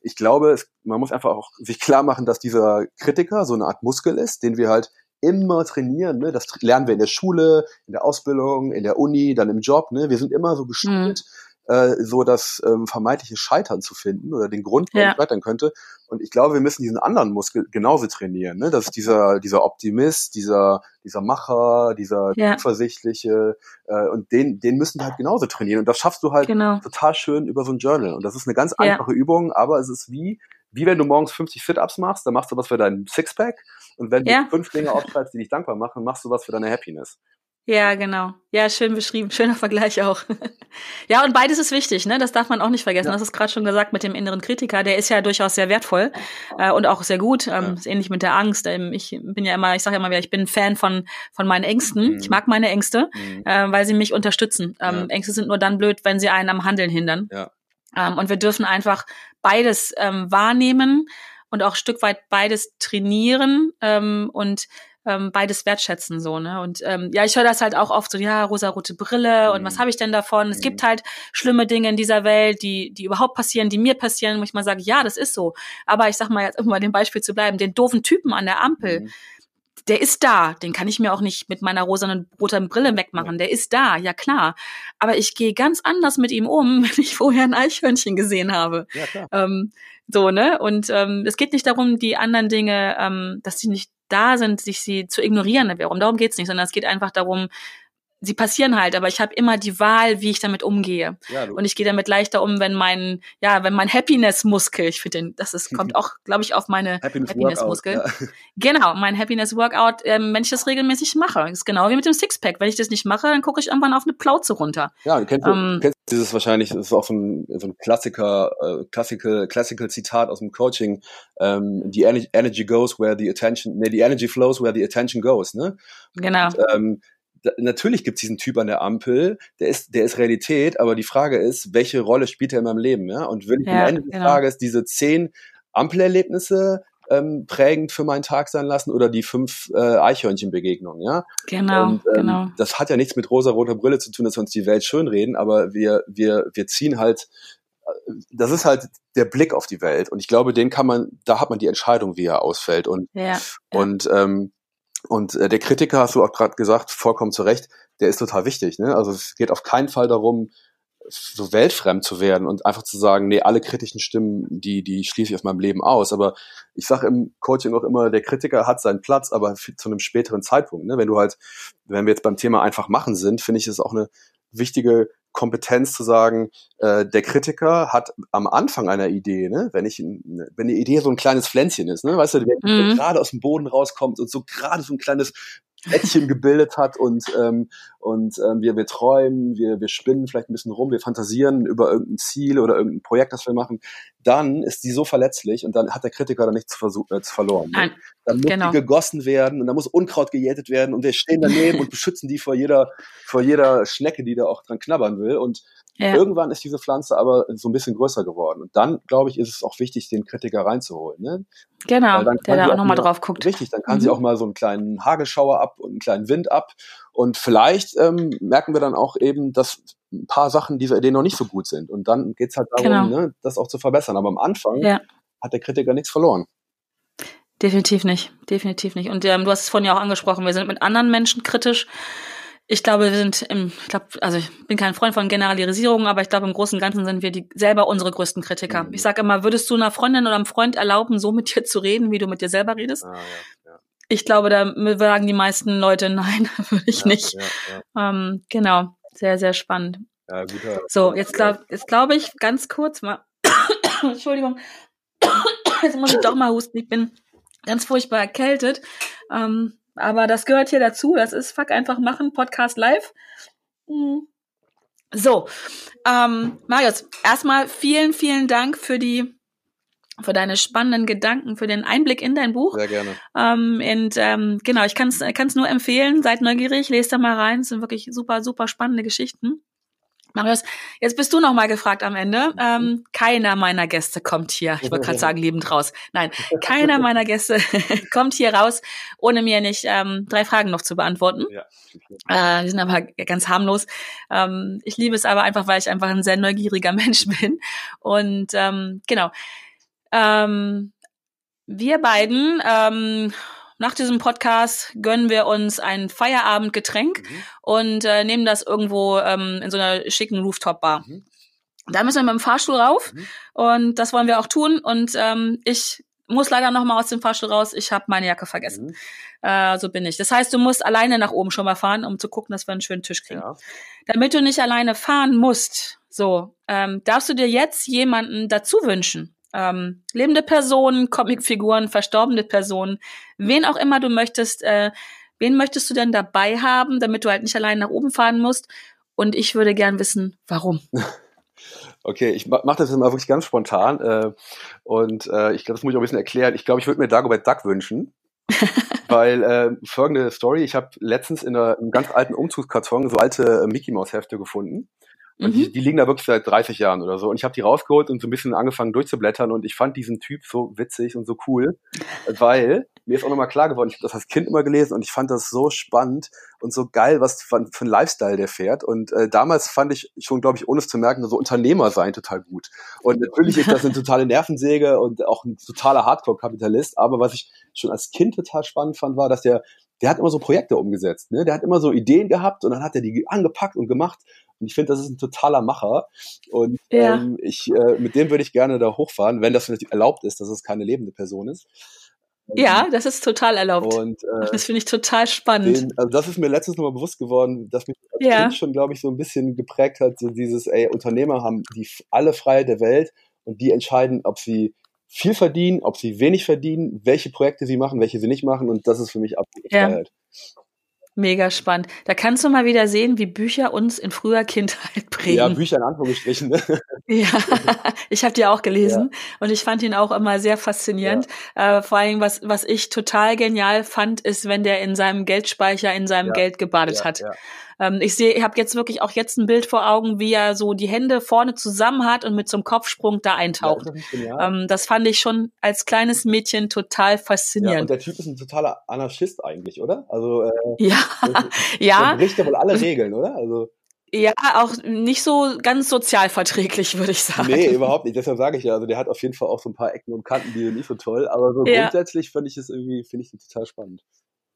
ich glaube, es, man muss einfach auch sich klar machen, dass dieser Kritiker so eine Art Muskel ist, den wir halt immer trainieren. Ne? Das lernen wir in der Schule, in der Ausbildung, in der Uni, dann im Job. Ne? Wir sind immer so geschult, mhm äh, so das ähm, vermeintliche Scheitern zu finden oder den Grund, warum ja. scheitern könnte. Und ich glaube, wir müssen diesen anderen Muskel genauso trainieren. Ne? Das ist dieser, dieser Optimist, dieser, dieser Macher, dieser ja. zuversichtliche äh, und den, den müssen wir halt genauso trainieren. Und das schaffst du halt genau. total schön über so ein Journal. Und das ist eine ganz einfache ja. Übung, aber es ist wie, wie wenn du morgens 50 Fit-Ups machst, dann machst du was für deinen Sixpack. Und wenn du fünf Dinge aufschreibst, die dich dankbar machen, machst du was für deine Happiness. Ja, genau. Ja, schön beschrieben. Schöner Vergleich auch. ja, und beides ist wichtig, ne? Das darf man auch nicht vergessen. Ja. Das ist gerade schon gesagt mit dem inneren Kritiker. Der ist ja durchaus sehr wertvoll äh, und auch sehr gut. Ähm, ja. Ist ähnlich mit der Angst. Ähm, ich bin ja immer, ich sage ja immer wieder, ich bin Fan von von meinen Ängsten. Mhm. Ich mag meine Ängste, mhm. äh, weil sie mich unterstützen. Ähm, ja. Ängste sind nur dann blöd, wenn sie einen am Handeln hindern. Ja. Ähm, und wir dürfen einfach beides ähm, wahrnehmen und auch Stück weit beides trainieren ähm, und ähm, beides wertschätzen so ne und ähm, ja ich höre das halt auch oft so ja rosarote Brille und mhm. was habe ich denn davon es gibt mhm. halt schlimme Dinge in dieser Welt die die überhaupt passieren die mir passieren wo ich mal sage ja das ist so aber ich sag mal jetzt immer dem Beispiel zu bleiben den doofen Typen an der Ampel mhm. Der ist da, den kann ich mir auch nicht mit meiner rosanen roten Brille wegmachen. Der ist da, ja klar. Aber ich gehe ganz anders mit ihm um, wenn ich vorher ein Eichhörnchen gesehen habe. Ja, klar. Ähm, so, ne? Und ähm, es geht nicht darum, die anderen Dinge, ähm, dass sie nicht da sind, sich sie zu ignorieren. Darum, darum geht's nicht, sondern es geht einfach darum, sie passieren halt, aber ich habe immer die Wahl, wie ich damit umgehe. Ja, und ich gehe damit leichter um, wenn mein, ja, wenn mein Happiness-Muskel, ich finde den, das ist, kommt auch, glaube ich, auf meine Happiness-Muskel. Happiness ja. Genau, mein Happiness-Workout, ähm, wenn ich das regelmäßig mache. Das ist genau wie mit dem Sixpack. Wenn ich das nicht mache, dann gucke ich irgendwann auf eine Plauze runter. Ja, du kennst, ähm, kennst dieses wahrscheinlich, das ist auch so ein, so ein Klassiker, äh, Classical, Classical Zitat aus dem Coaching. Ähm, the energy goes where the attention, nee, the energy flows where the attention goes, ne? Genau. Und, ähm, natürlich gibt es diesen Typ an der Ampel, der ist, der ist Realität, aber die Frage ist, welche Rolle spielt er in meinem Leben? Ja? Und will ich ja, am Ende genau. des Tages diese zehn Ampelerlebnisse ähm, prägend für meinen Tag sein lassen oder die fünf äh, Eichhörnchenbegegnungen, ja? Genau, und, ähm, genau. Das hat ja nichts mit rosa-roter Brille zu tun, dass wir uns die Welt schönreden, aber wir, wir, wir ziehen halt, äh, das ist halt der Blick auf die Welt und ich glaube, den kann man, da hat man die Entscheidung, wie er ausfällt und, ja, und ähm, und äh, der Kritiker, hast du auch gerade gesagt, vollkommen zu Recht, der ist total wichtig. Ne? Also es geht auf keinen Fall darum, so weltfremd zu werden und einfach zu sagen, nee, alle kritischen Stimmen, die, die schließe ich aus meinem Leben aus. Aber ich sage im Coaching auch immer, der Kritiker hat seinen Platz, aber zu einem späteren Zeitpunkt. Ne? Wenn du halt, wenn wir jetzt beim Thema einfach machen sind, finde ich es auch eine wichtige Kompetenz zu sagen, äh, der Kritiker hat am Anfang einer Idee, ne, wenn ich, wenn die Idee so ein kleines Pflänzchen ist, ne, weißt du, der mhm. gerade aus dem Boden rauskommt und so gerade so ein kleines Bettchen gebildet hat und, ähm, und ähm, wir, wir träumen, wir, wir spinnen vielleicht ein bisschen rum, wir fantasieren über irgendein Ziel oder irgendein Projekt, das wir machen, dann ist die so verletzlich und dann hat der Kritiker da nichts zu, äh, verloren. Ne? Dann muss genau. die gegossen werden und dann muss Unkraut gejätet werden und wir stehen daneben und beschützen die vor jeder, vor jeder Schnecke, die da auch dran knabbern will. Und ja. irgendwann ist diese Pflanze aber so ein bisschen größer geworden. Und dann, glaube ich, ist es auch wichtig, den Kritiker reinzuholen. Ne? Genau, der da auch nochmal drauf guckt. Richtig, dann kann mhm. sie auch mal so einen kleinen Hagelschauer ab und einen kleinen Wind ab. Und vielleicht ähm, merken wir dann auch eben, dass ein paar Sachen dieser Idee noch nicht so gut sind. Und dann geht's halt darum, genau. ne, das auch zu verbessern. Aber am Anfang ja. hat der Kritiker nichts verloren. Definitiv nicht, definitiv nicht. Und ähm, du hast es vorhin ja auch angesprochen, wir sind mit anderen Menschen kritisch. Ich glaube, wir sind im, ich glaube, also ich bin kein Freund von Generalisierungen, aber ich glaube, im Großen und Ganzen sind wir die selber unsere größten Kritiker. Mhm. Ich sage immer, würdest du einer Freundin oder einem Freund erlauben, so mit dir zu reden, wie du mit dir selber redest? Ah, ja, ja. Ich glaube, da sagen die meisten Leute, nein, würde ich ja, nicht. Ähm, genau, sehr, sehr spannend. Ja, so, jetzt glaube jetzt glaub ich ganz kurz mal, Entschuldigung, jetzt muss ich doch mal husten, ich bin ganz furchtbar erkältet. Ähm, aber das gehört hier dazu. Das ist Fuck einfach machen, Podcast live. Mhm. So, ähm, Marius, erstmal vielen, vielen Dank für die für deine spannenden Gedanken, für den Einblick in dein Buch. Sehr gerne. Ähm, und ähm, genau, ich kann es nur empfehlen. Seid neugierig, lest da mal rein. Es sind wirklich super, super spannende Geschichten. Marius, jetzt bist du noch mal gefragt am Ende. Ähm, keiner meiner Gäste kommt hier, ich wollte gerade sagen, lebend raus. Nein, keiner meiner Gäste kommt hier raus, ohne mir nicht ähm, drei Fragen noch zu beantworten. Ja. Äh, die sind aber ganz harmlos. Ähm, ich liebe es aber einfach, weil ich einfach ein sehr neugieriger Mensch bin. Und ähm, genau. Ähm, wir beiden ähm, nach diesem Podcast gönnen wir uns ein Feierabendgetränk mhm. und äh, nehmen das irgendwo ähm, in so einer schicken Rooftop-Bar. Mhm. Da müssen wir mit dem Fahrstuhl rauf mhm. und das wollen wir auch tun. Und ähm, ich muss leider noch mal aus dem Fahrstuhl raus. Ich habe meine Jacke vergessen. Mhm. Äh, so bin ich. Das heißt, du musst alleine nach oben schon mal fahren, um zu gucken, dass wir einen schönen Tisch kriegen. Ja. Damit du nicht alleine fahren musst, so ähm, darfst du dir jetzt jemanden dazu wünschen ähm, lebende Personen, Comicfiguren, verstorbene Personen, wen auch immer du möchtest, äh, wen möchtest du denn dabei haben, damit du halt nicht allein nach oben fahren musst? Und ich würde gern wissen, warum. Okay, ich mache das jetzt mal wirklich ganz spontan äh, und äh, ich glaube, das muss ich auch ein bisschen erklären. Ich glaube, ich würde mir Dagobert Duck wünschen. weil äh, folgende Story, ich habe letztens in einer, einem ganz alten Umzugskarton so alte äh, Mickey Mouse Hefte gefunden und mhm. die, die liegen da wirklich seit 30 Jahren oder so. Und ich habe die rausgeholt und so ein bisschen angefangen durchzublättern und ich fand diesen Typ so witzig und so cool, weil mir ist auch nochmal klar geworden, ich habe das als Kind immer gelesen und ich fand das so spannend und so geil, was für, für ein Lifestyle der fährt. Und äh, damals fand ich schon, glaube ich, ohne es zu merken, so Unternehmer sein total gut. Und natürlich ist das eine totale Nervensäge und auch ein totaler Hardcore-Kapitalist. Aber was ich schon als Kind total spannend fand, war, dass der der hat immer so Projekte umgesetzt. Ne? Der hat immer so Ideen gehabt und dann hat er die angepackt und gemacht. Und ich finde, das ist ein totaler Macher. Und ja. ähm, ich, äh, mit dem würde ich gerne da hochfahren, wenn das natürlich erlaubt ist, dass es keine lebende Person ist. Ja, das ist total erlaubt. Und, äh, das finde ich total spannend. Den, also das ist mir letztens nochmal bewusst geworden, dass mich als Ja. Kind schon, glaube ich, so ein bisschen geprägt hat, so dieses, ey, Unternehmer haben die alle Freiheit der Welt und die entscheiden, ob sie viel verdienen, ob sie wenig verdienen, welche Projekte sie machen, welche sie nicht machen und das ist für mich absolute Ja. Freiheit. Mega spannend. Da kannst du mal wieder sehen, wie Bücher uns in früher Kindheit prägen. Ja, Bücher in Anführungsstrichen. Ne? Ja, ich habe die auch gelesen und ich fand ihn auch immer sehr faszinierend. Äh, vor allem, was, was ich total genial fand, ist, wenn der in seinem Geldspeicher, in seinem Ja, Geld gebadet Ja, hat. Ja. Ähm, ich sehe, ich habe jetzt wirklich auch jetzt ein Bild vor Augen, wie er so die Hände vorne zusammen hat und mit so einem Kopfsprung da Ja, eintaucht. ist das? Ähm, das fand ich schon als kleines Mädchen total ja, und faszinierend. der Typ ist ein totaler Anarchist eigentlich, oder? Also äh, Ja, der ja, bricht ja wohl alle Regeln, oder? Also ja, auch nicht so ganz sozialverträglich, würde ich sagen. nee, überhaupt nicht. Deshalb sage ich ja, also der hat auf jeden Fall auch so ein paar Ecken und Kanten, die sind nicht so toll, aber so Ja. grundsätzlich finde ich es irgendwie, finde ich es total spannend.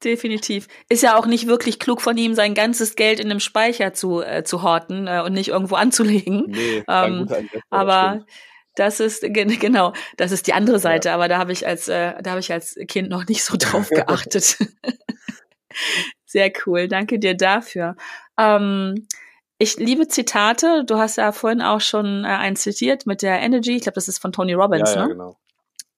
Definitiv. Ist ja auch nicht wirklich klug von ihm, sein ganzes Geld in einem Speicher zu, äh, zu horten äh, und nicht irgendwo anzulegen. Nee, Ähm, Aber das ist gen- genau, das ist die andere Seite. Aber da habe ich als äh, da habe ich als Kind noch nicht so drauf geachtet. Sehr cool, danke dir dafür. Ähm, ich liebe Zitate. Du hast ja vorhin auch schon äh, ein zitiert mit der Energy. Ich glaube, das ist von Tony Robbins, ja, ja, ne? genau.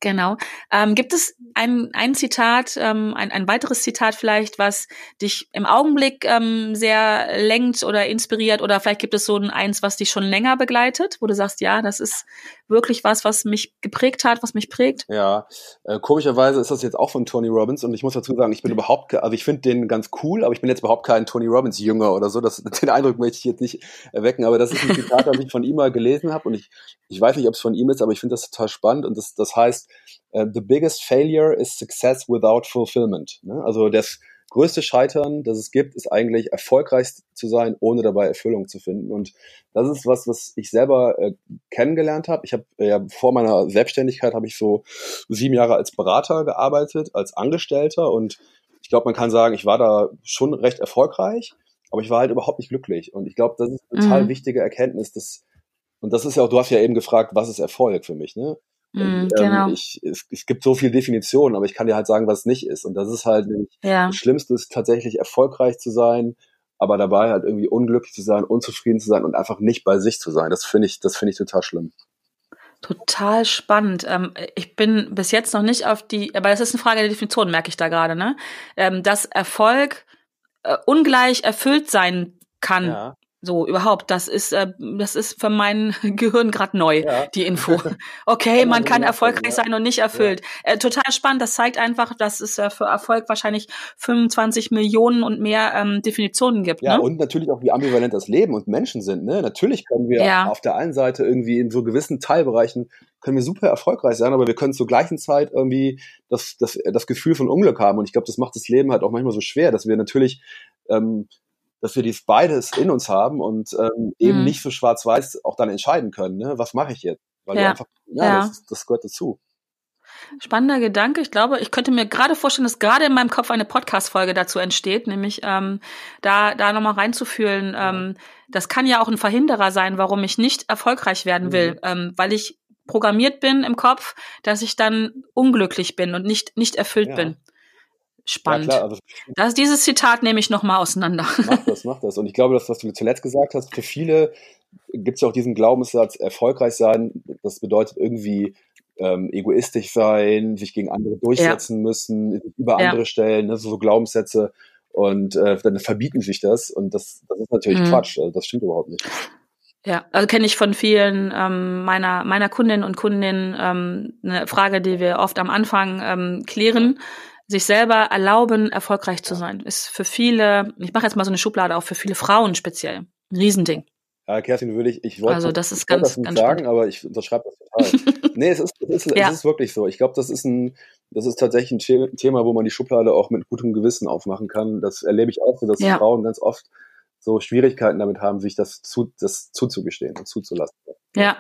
Genau. Ähm, gibt es ein, ein Zitat, ähm, ein, ein weiteres Zitat vielleicht, was dich im Augenblick ähm, sehr lenkt oder inspiriert? Oder vielleicht gibt es so ein eins, was dich schon länger begleitet, wo du sagst, ja, das ist wirklich was, was mich geprägt hat, was mich prägt? Ja, äh, komischerweise ist das jetzt auch von Tony Robbins und ich muss dazu sagen, ich bin überhaupt, also ich finde den ganz cool, aber ich bin jetzt überhaupt kein Tony Robbins Jünger oder so. Das, den Eindruck möchte ich jetzt nicht erwecken, aber das ist ein Zitat, das ich von ihm mal gelesen habe und ich, ich weiß nicht, ob es von ihm ist, aber ich finde das total spannend und das, das heißt, äh, the biggest failure is success without fulfillment. Ne? Also das größte Scheitern, das es gibt, ist eigentlich erfolgreich zu sein, ohne dabei Erfüllung zu finden. Und das ist was, was ich selber äh, kennengelernt habe. Ich habe äh, ja vor meiner Selbstständigkeit habe ich so sieben Jahre als Berater gearbeitet, als Angestellter und ich glaube, man kann sagen, ich war da schon recht erfolgreich, aber ich war halt überhaupt nicht glücklich. Und ich glaube, das ist eine total Mhm. wichtige Erkenntnis, dass und das ist ja auch, du hast ja eben gefragt, was ist Erfolg für mich, ne? Mm, genau. ich, es, es gibt so viele Definitionen, aber ich kann dir halt sagen, was es nicht ist. Und das ist halt nämlich Ja. das Schlimmste ist tatsächlich erfolgreich zu sein, aber dabei halt irgendwie unglücklich zu sein, unzufrieden zu sein und einfach nicht bei sich zu sein. Das finde ich, das finde ich total schlimm. Total spannend. Ähm, ich bin bis jetzt noch nicht auf die, aber das ist eine Frage der Definition, merke ich da gerade, ne? Ähm, dass Erfolg äh, ungleich erfüllt sein kann. So, überhaupt, das ist, äh, das ist für mein Gehirn gerade neu, Ja. die Info. Okay, man kann erfolgreich ja. sein und nicht erfüllt. Äh, total spannend, das zeigt einfach, dass es äh, für Erfolg wahrscheinlich 25 Millionen und mehr ähm, Definitionen gibt. Ja, ne? und natürlich auch, wie ambivalent das Leben und Menschen sind. Ne? Natürlich können wir Ja. auf der einen Seite irgendwie in so gewissen Teilbereichen können wir super erfolgreich sein, aber wir können zur gleichen Zeit irgendwie das, das, das Gefühl von Unglück haben. Und ich glaube, das macht das Leben halt auch manchmal so schwer, dass wir natürlich, ähm, dass wir dies beides in uns haben und ähm, eben Mhm. nicht so schwarz-weiß auch dann entscheiden können. Ne? Was mache ich jetzt? Weil Ja. einfach, ja, Ja. Das, das gehört dazu. Spannender Gedanke. Ich glaube, ich könnte mir gerade vorstellen, dass gerade in meinem Kopf eine Podcast-Folge dazu entsteht, nämlich ähm, da, da nochmal reinzufühlen. Ähm, das kann ja auch ein Verhinderer sein, warum ich nicht erfolgreich werden will, Mhm. ähm, weil ich programmiert bin im Kopf, dass ich dann unglücklich bin und nicht, nicht erfüllt Ja. bin. Spannend. Ja, klar, also das, dieses Zitat nehme ich nochmal auseinander. Mach das, mach das. Und ich glaube, das, was du zuletzt gesagt hast, für viele gibt es ja auch diesen Glaubenssatz, erfolgreich sein, das bedeutet irgendwie ähm, egoistisch sein, sich gegen andere durchsetzen müssen, sich über Ja. andere stellen, ne, so, so Glaubenssätze. Und äh, dann verbieten sich das. Und das, das ist natürlich Mhm. Quatsch. Also das stimmt überhaupt nicht. Ja, also kenne ich von vielen ähm, meiner meiner Kundinnen und Kundinnen ähm, eine Frage, die wir oft am Anfang ähm, klären. Sich selber erlauben, erfolgreich zu sein, ist für viele, ich mache jetzt mal so eine Schublade auf, für viele Frauen speziell, ein Riesending. Ja, Kerstin, würde ich, ich wollte Also das ist ganz- das nicht ganz sagen, aber ich unterschreibe das total. nee, es ist, es ist, Ja. es ist wirklich so. Ich glaube, das ist ein, das ist tatsächlich ein The- Thema, wo man die Schublade auch mit gutem Gewissen aufmachen kann. Das erlebe ich auch so, dass Ja. Frauen ganz oft so Schwierigkeiten damit haben, sich das, zu, das zuzugestehen und zuzulassen. Ja,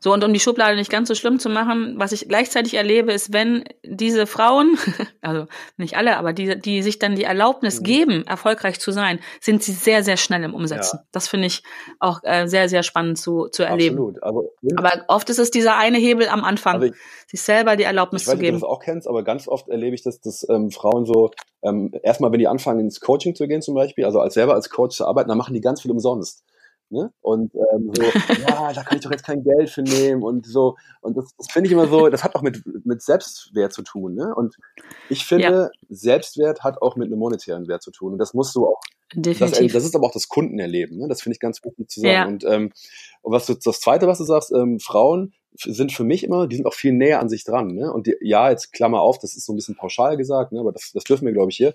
so und um die Schublade nicht ganz so schlimm zu machen, was ich gleichzeitig erlebe, ist, wenn diese Frauen, also nicht alle, aber die, die sich dann die Erlaubnis mhm. geben, erfolgreich zu sein, sind sie sehr, sehr schnell im Umsetzen. Ja. Das finde ich auch äh, sehr, sehr spannend zu, zu erleben. Absolut. Aber, aber oft ist es dieser eine Hebel am Anfang, also ich, sich selber die Erlaubnis ich weiß zu geben. Ob du das auch kennst, aber ganz oft erlebe ich, dass, dass ähm, Frauen so ähm, erstmal, wenn die anfangen ins Coaching zu gehen zum Beispiel, also als selber als Coach zu arbeiten, dann machen die ganz viel umsonst. Ne? Und ähm, so, ja, da kann ich doch jetzt kein Geld für nehmen und so. Und das, das finde ich immer so, das hat auch mit, mit Selbstwert zu tun. Ne? Und ich finde, ja. Selbstwert hat auch mit einem monetären Wert zu tun. Und das musst du auch. Definitiv. Das, das ist aber auch das Kundenerleben. Ne? Das finde ich ganz wichtig zu sagen. Ja. Und, ähm, und was du, das Zweite, was du sagst, ähm, Frauen sind für mich immer, die sind auch viel näher an sich dran. Ne? Und die, ja, jetzt Klammer auf, das ist so ein bisschen pauschal gesagt, ne? aber das, das dürfen wir, glaube ich, hier.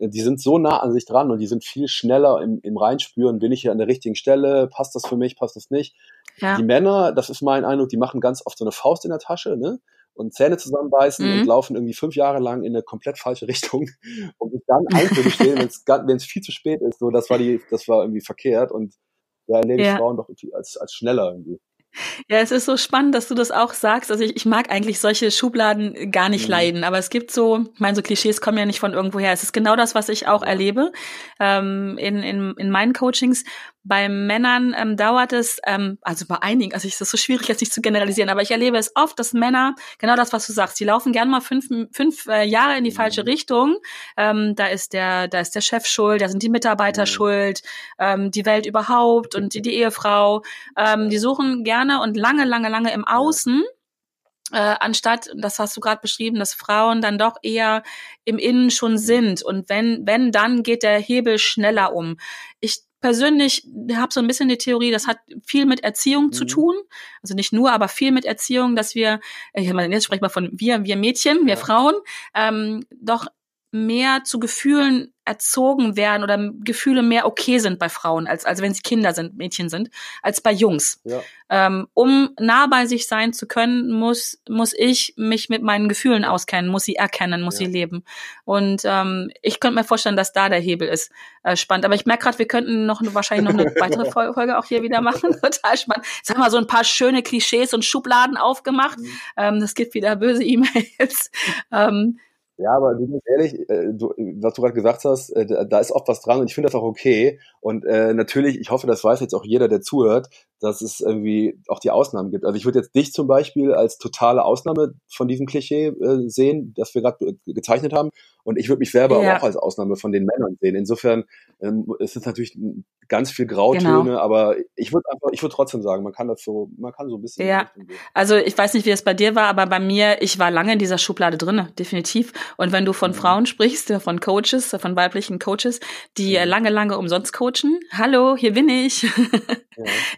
Die sind so nah an sich dran und die sind viel schneller im, im Reinspüren, bin ich hier an der richtigen Stelle, passt das für mich, passt das nicht. Ja. Die Männer, das ist mein Eindruck, die machen ganz oft so eine Faust in der Tasche, ne? Und Zähne zusammenbeißen mhm. und laufen irgendwie fünf Jahre lang in eine komplett falsche Richtung, um sich dann einzugestehen, wenn es viel zu spät ist. So, das war die, das war irgendwie verkehrt und da erlebe ich ja. Frauen doch als, als schneller irgendwie. Ja, es ist so spannend, dass du das auch sagst. Also ich, ich mag eigentlich solche Schubladen gar nicht mhm. leiden, aber es gibt so, ich meine, so Klischees kommen ja nicht von irgendwoher. Es ist genau das, was ich auch erlebe ähm, in, in, in meinen Coachings. Bei Männern ähm, dauert es, ähm, also bei einigen, also es ist so schwierig jetzt nicht zu generalisieren, aber ich erlebe es oft, dass Männer, genau das, was du sagst, die laufen gerne mal fünf, fünf äh, Jahre in die falsche mhm. Richtung. Ähm, da ist der, da ist der Chef schuld, da sind die Mitarbeiter schuld, ähm, die Welt überhaupt und die, die Ehefrau. Ähm, die suchen gerne und lange, lange, lange im Außen. Äh, anstatt, das hast du gerade beschrieben, dass Frauen dann doch eher im Innen schon mhm. sind. Und wenn, wenn, dann geht der Hebel schneller um. Ich persönlich habe so ein bisschen die Theorie, das hat viel mit Erziehung mhm. zu tun. Also nicht nur, aber viel mit Erziehung, dass wir, ich meine, jetzt sprechen wir von wir, wir Mädchen, wir ja. Frauen, ähm, doch mehr zu Gefühlen erzogen werden oder Gefühle mehr okay sind bei Frauen, als, als wenn sie Kinder sind, Mädchen sind, als bei Jungs. Ja. Ähm, um nah bei sich sein zu können, muss, muss ich mich mit meinen Gefühlen auskennen, muss sie erkennen, muss ja. sie leben. Und ähm, ich könnte mir vorstellen, dass da der Hebel ist. Äh, spannend. Aber ich merke gerade, wir könnten noch wahrscheinlich noch eine weitere Folge auch hier wieder machen. Total spannend. Jetzt haben wir so ein paar schöne Klischees und Schubladen aufgemacht. Mhm. Ähm, das gibt wieder böse E-Mails. ähm, ja, aber du bist ehrlich, äh, du, was du gerade gesagt hast, äh, da ist oft was dran und ich finde das auch okay. Und äh, natürlich, ich hoffe, das weiß jetzt auch jeder, der zuhört, dass es irgendwie auch die Ausnahmen gibt. Also ich würde jetzt dich zum Beispiel als totale Ausnahme von diesem Klischee äh, sehen, das wir gerade gezeichnet haben. Und ich würde mich selber ja. auch als Ausnahme von den Männern sehen. Insofern ähm, ist es natürlich ganz viel Grautöne, genau. aber ich würde einfach, ich würde trotzdem sagen, man kann das so, man kann so ein bisschen. Ja, also ich weiß nicht, wie es bei dir war, aber bei mir, ich war lange in dieser Schublade drin, definitiv. Und wenn du von mhm. Frauen sprichst, von Coaches, von weiblichen Coaches, die mhm. lange, lange umsonst coachen, hallo, hier bin ich. Ja.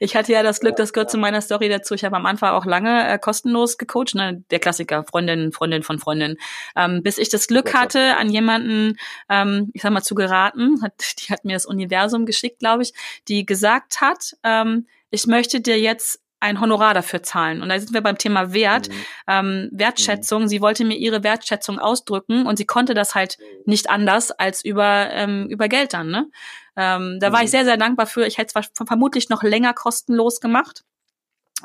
Ich hatte ja das Glück, das gehört zu meiner Story dazu. Ich habe am Anfang auch lange äh, kostenlos gecoacht, ne? der Klassiker, Freundin, Freundin von Freundin, ähm, bis ich das Glück hatte, an jemanden, ähm, ich sag mal, zu geraten. Hat, die hat mir das Universum geschickt, glaube ich, die gesagt hat, ähm, ich möchte dir jetzt ein Honorar dafür zahlen. Und da sind wir beim Thema Wert, mhm. ähm, Wertschätzung. Mhm. Sie wollte mir ihre Wertschätzung ausdrücken und sie konnte das halt nicht anders als über, ähm, über Geld dann. Ne? Ähm, da mhm. war ich mhm. sehr, sehr dankbar für. Ich hätte es vermutlich noch länger kostenlos gemacht.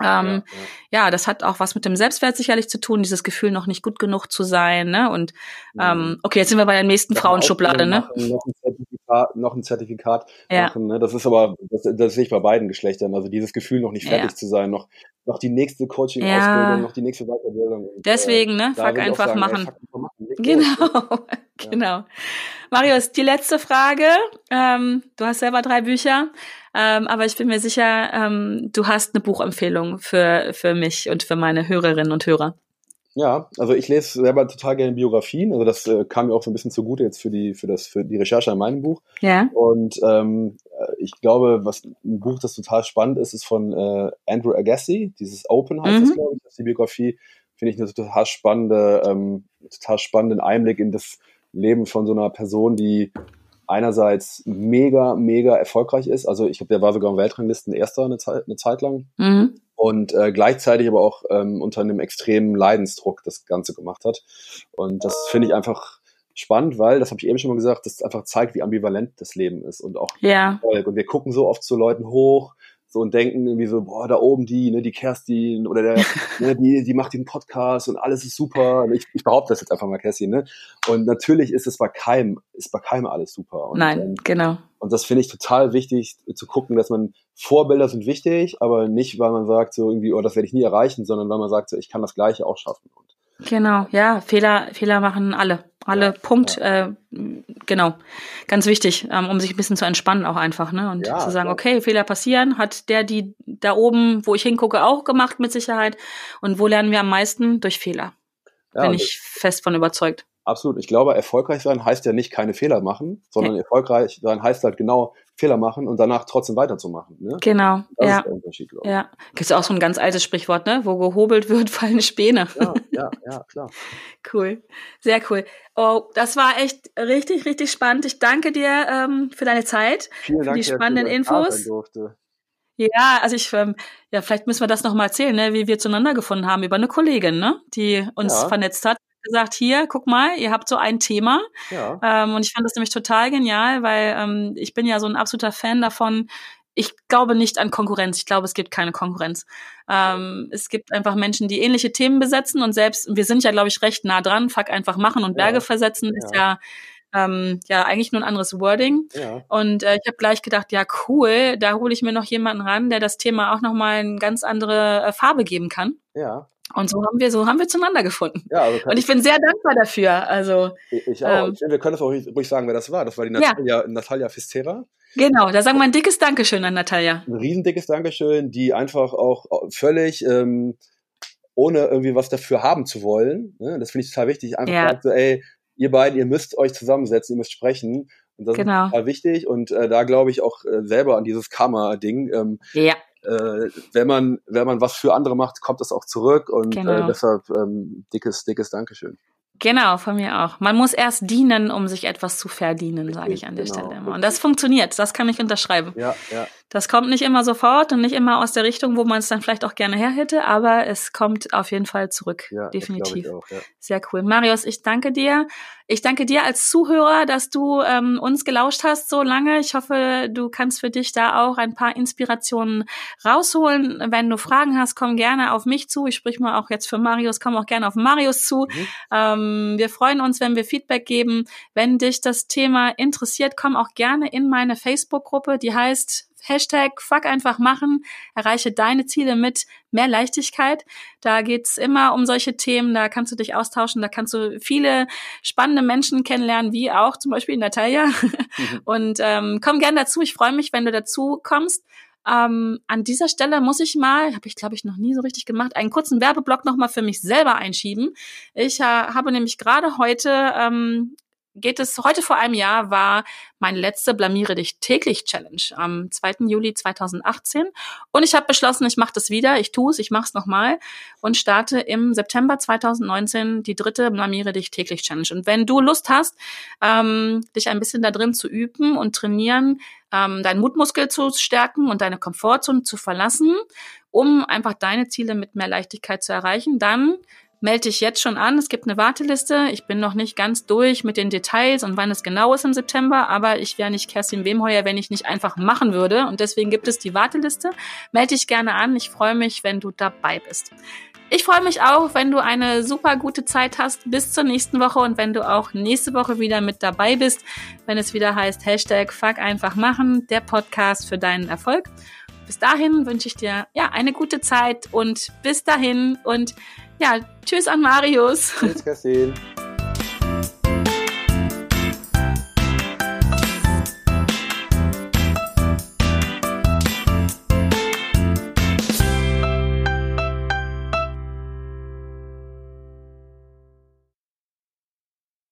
Ähm, ja, ja. ja, das hat auch was mit dem Selbstwert sicherlich zu tun, dieses Gefühl, noch nicht gut genug zu sein. Ne? Und ähm, mhm. okay, jetzt sind wir bei der nächsten ja, Frauenschublade. Ne? Noch ein Zertifikat, noch ein Zertifikat ja. machen. Ne? Das ist aber, das, das sehe ich bei beiden Geschlechtern. Also dieses Gefühl, noch nicht fertig zu sein, noch, noch die nächste Coaching-Ausbildung, noch die nächste Weiterbildung. Und, Deswegen, äh, ne? Fuck einfach sagen. Ey, fuck machen. Genau, genau. Marius, die letzte Frage. Ähm, du hast selber drei Bücher. Ähm, aber ich bin mir sicher, ähm, du hast eine Buchempfehlung für, für mich und für meine Hörerinnen und Hörer. Ja, also ich lese selber total gerne Biografien. Also das äh, kam mir auch so ein bisschen zugute jetzt für die für das für die Recherche an meinem Buch. Ja. Und ähm, äh, ich glaube, was ein Buch, das total spannend ist, ist von äh, Andrew Agassi. Dieses Open heißt mhm. das, glaube ich. Das ist die Biografie. Finde ich eine total spannende, ähm, total spannenden Einblick in das Leben von so einer Person, die einerseits mega, mega erfolgreich ist. Also ich glaube, der war sogar im Weltranglisten Erster eine Zeit, eine Zeit lang. Mhm. Und äh, gleichzeitig aber auch ähm, unter einem extremen Leidensdruck das Ganze gemacht hat. Und das finde ich einfach spannend, weil, das habe ich eben schon mal gesagt, das einfach zeigt, wie ambivalent das Leben ist und auch ja. Erfolg. Und wir gucken so oft zu Leuten hoch, so und denken irgendwie so, boah, da oben die, ne, die Kerstin oder der, ne, die, die macht den Podcast und alles ist super. Ich, ich behaupte das jetzt einfach mal, Kerstin, ne? Und natürlich ist es bei keinem, ist bei keinem alles super. Und, Nein, ähm, genau. Und das finde ich total wichtig zu gucken, dass man Vorbilder sind wichtig, aber nicht, weil man sagt so irgendwie, oh, das werde ich nie erreichen, sondern weil man sagt so, ich kann das Gleiche auch schaffen. Und Genau, ja, Fehler, Fehler machen alle. Alle, ja, Punkt, ja. Äh, genau. Ganz wichtig, ähm, um sich ein bisschen zu entspannen auch einfach, ne? Und ja, zu sagen, okay, Fehler passieren, hat der, die da oben, wo ich hingucke, auch gemacht mit Sicherheit. Und wo lernen wir am meisten? Durch Fehler. Bin ich fest von überzeugt. Absolut. Ich glaube, erfolgreich sein heißt ja nicht keine Fehler machen, sondern erfolgreich sein heißt halt genau Fehler machen und danach trotzdem weiterzumachen. Ne? Genau. Das ja. ist der Unterschied, glaube ich. Ja. Gibt auch so ein ganz altes Sprichwort, ne? Wo gehobelt wird, fallen Späne. Ja, ja, ja, klar. cool. Sehr cool. Oh, das war echt richtig, richtig spannend. Ich danke dir ähm, für deine Zeit, Vielen Dank, für die spannenden Infos. Ja, also ich, ähm, ja, vielleicht müssen wir das nochmal erzählen, ne, wie wir zueinander gefunden haben über eine Kollegin, ne, die uns ja. vernetzt hat gesagt, hier, guck mal, ihr habt so ein Thema. Ja. Ähm, und ich fand das nämlich total genial, weil ähm, ich bin ja so ein absoluter Fan davon. Ich glaube nicht an Konkurrenz. Ich glaube, es gibt keine Konkurrenz. Ähm, es gibt einfach Menschen, die ähnliche Themen besetzen und selbst, wir sind ja, glaube ich, recht nah dran. Fuck einfach machen und Berge ja. versetzen ist ja ähm, ja eigentlich nur ein anderes Wording. Ja. Und äh, ich habe gleich gedacht, ja cool, da hole ich mir noch jemanden ran, der das Thema auch noch mal eine ganz andere äh, Farbe geben kann. Ja. Und so haben wir, so haben wir zueinander gefunden. Ja, also und ich bin sehr dankbar dafür. Also ich auch. Ähm, ich, wir können das auch ruhig sagen, wer das war. Das war die Natalia, ja. Natalia Fistera. Genau, da sagen wir ein dickes Dankeschön an Natalia. Ein riesendickes Dankeschön, die einfach auch völlig ähm, ohne irgendwie was dafür haben zu wollen. Ne? Das finde ich total wichtig. Einfach ja. so, ey, ihr beiden, ihr müsst euch zusammensetzen, ihr müsst sprechen. Und das genau. ist total wichtig. Und äh, da glaube ich auch äh, selber an dieses Karma-Ding. Ähm, ja äh, wenn man wenn man was für andere macht, kommt das auch zurück und äh, genau. äh, deshalb ähm, dickes dickes Dankeschön. Genau, von mir auch. Man muss erst dienen, um sich etwas zu verdienen, sage ich an der genau. Stelle immer. Und das funktioniert, das kann ich unterschreiben. Ja, ja. Das kommt nicht immer sofort und nicht immer aus der Richtung, wo man es dann vielleicht auch gerne her hätte, aber es kommt auf jeden Fall zurück. Ja, definitiv. Auch, ja. Sehr cool. Marius, ich danke dir. Ich danke dir als Zuhörer, dass du ähm, uns gelauscht hast so lange. Ich hoffe, du kannst für dich da auch ein paar Inspirationen rausholen. Wenn du Fragen hast, komm gerne auf mich zu. Ich sprich mal auch jetzt für Marius, komm auch gerne auf Marius zu. Mhm. Ähm, wir freuen uns, wenn wir Feedback geben. Wenn dich das Thema interessiert, komm auch gerne in meine Facebook-Gruppe, die heißt Hashtag Fuck einfach machen, erreiche deine Ziele mit mehr Leichtigkeit. Da geht's immer um solche Themen, da kannst du dich austauschen, da kannst du viele spannende Menschen kennenlernen, wie auch zum Beispiel Natalia. Mhm. Und ähm, komm gern dazu, ich freue mich, wenn du dazu kommst. Ähm, an dieser Stelle muss ich mal, habe ich glaube ich noch nie so richtig gemacht, einen kurzen Werbeblock nochmal für mich selber einschieben. Ich äh, habe nämlich gerade heute ähm, geht es, heute vor einem Jahr war meine letzte Blamiere dich täglich Challenge am 2. Juli 2018. Und ich habe beschlossen, ich mache das wieder, ich tue es, ich mache es nochmal und starte im September 2019 die dritte Blamiere dich täglich Challenge. Und wenn du Lust hast, ähm, dich ein bisschen da drin zu üben und trainieren, ähm, deinen Mutmuskel zu stärken und deine Komfortzone zu verlassen, um einfach deine Ziele mit mehr Leichtigkeit zu erreichen, dann melde dich jetzt schon an. Es gibt eine Warteliste. Ich bin noch nicht ganz durch mit den Details und wann es genau ist im September, aber ich wäre nicht Kerstin Wemheuer, wenn ich nicht einfach machen würde. Und deswegen gibt es die Warteliste. Melde dich gerne an. Ich freue mich, wenn du dabei bist. Ich freue mich auch, wenn du eine super gute Zeit hast bis zur nächsten Woche und wenn du auch nächste Woche wieder mit dabei bist, wenn es wieder heißt Hashtag Fuck einfach machen, der Podcast für deinen Erfolg. Bis dahin wünsche ich dir ja eine gute Zeit und bis dahin und ja, tschüss an Marius. Tschüss, Kerstin.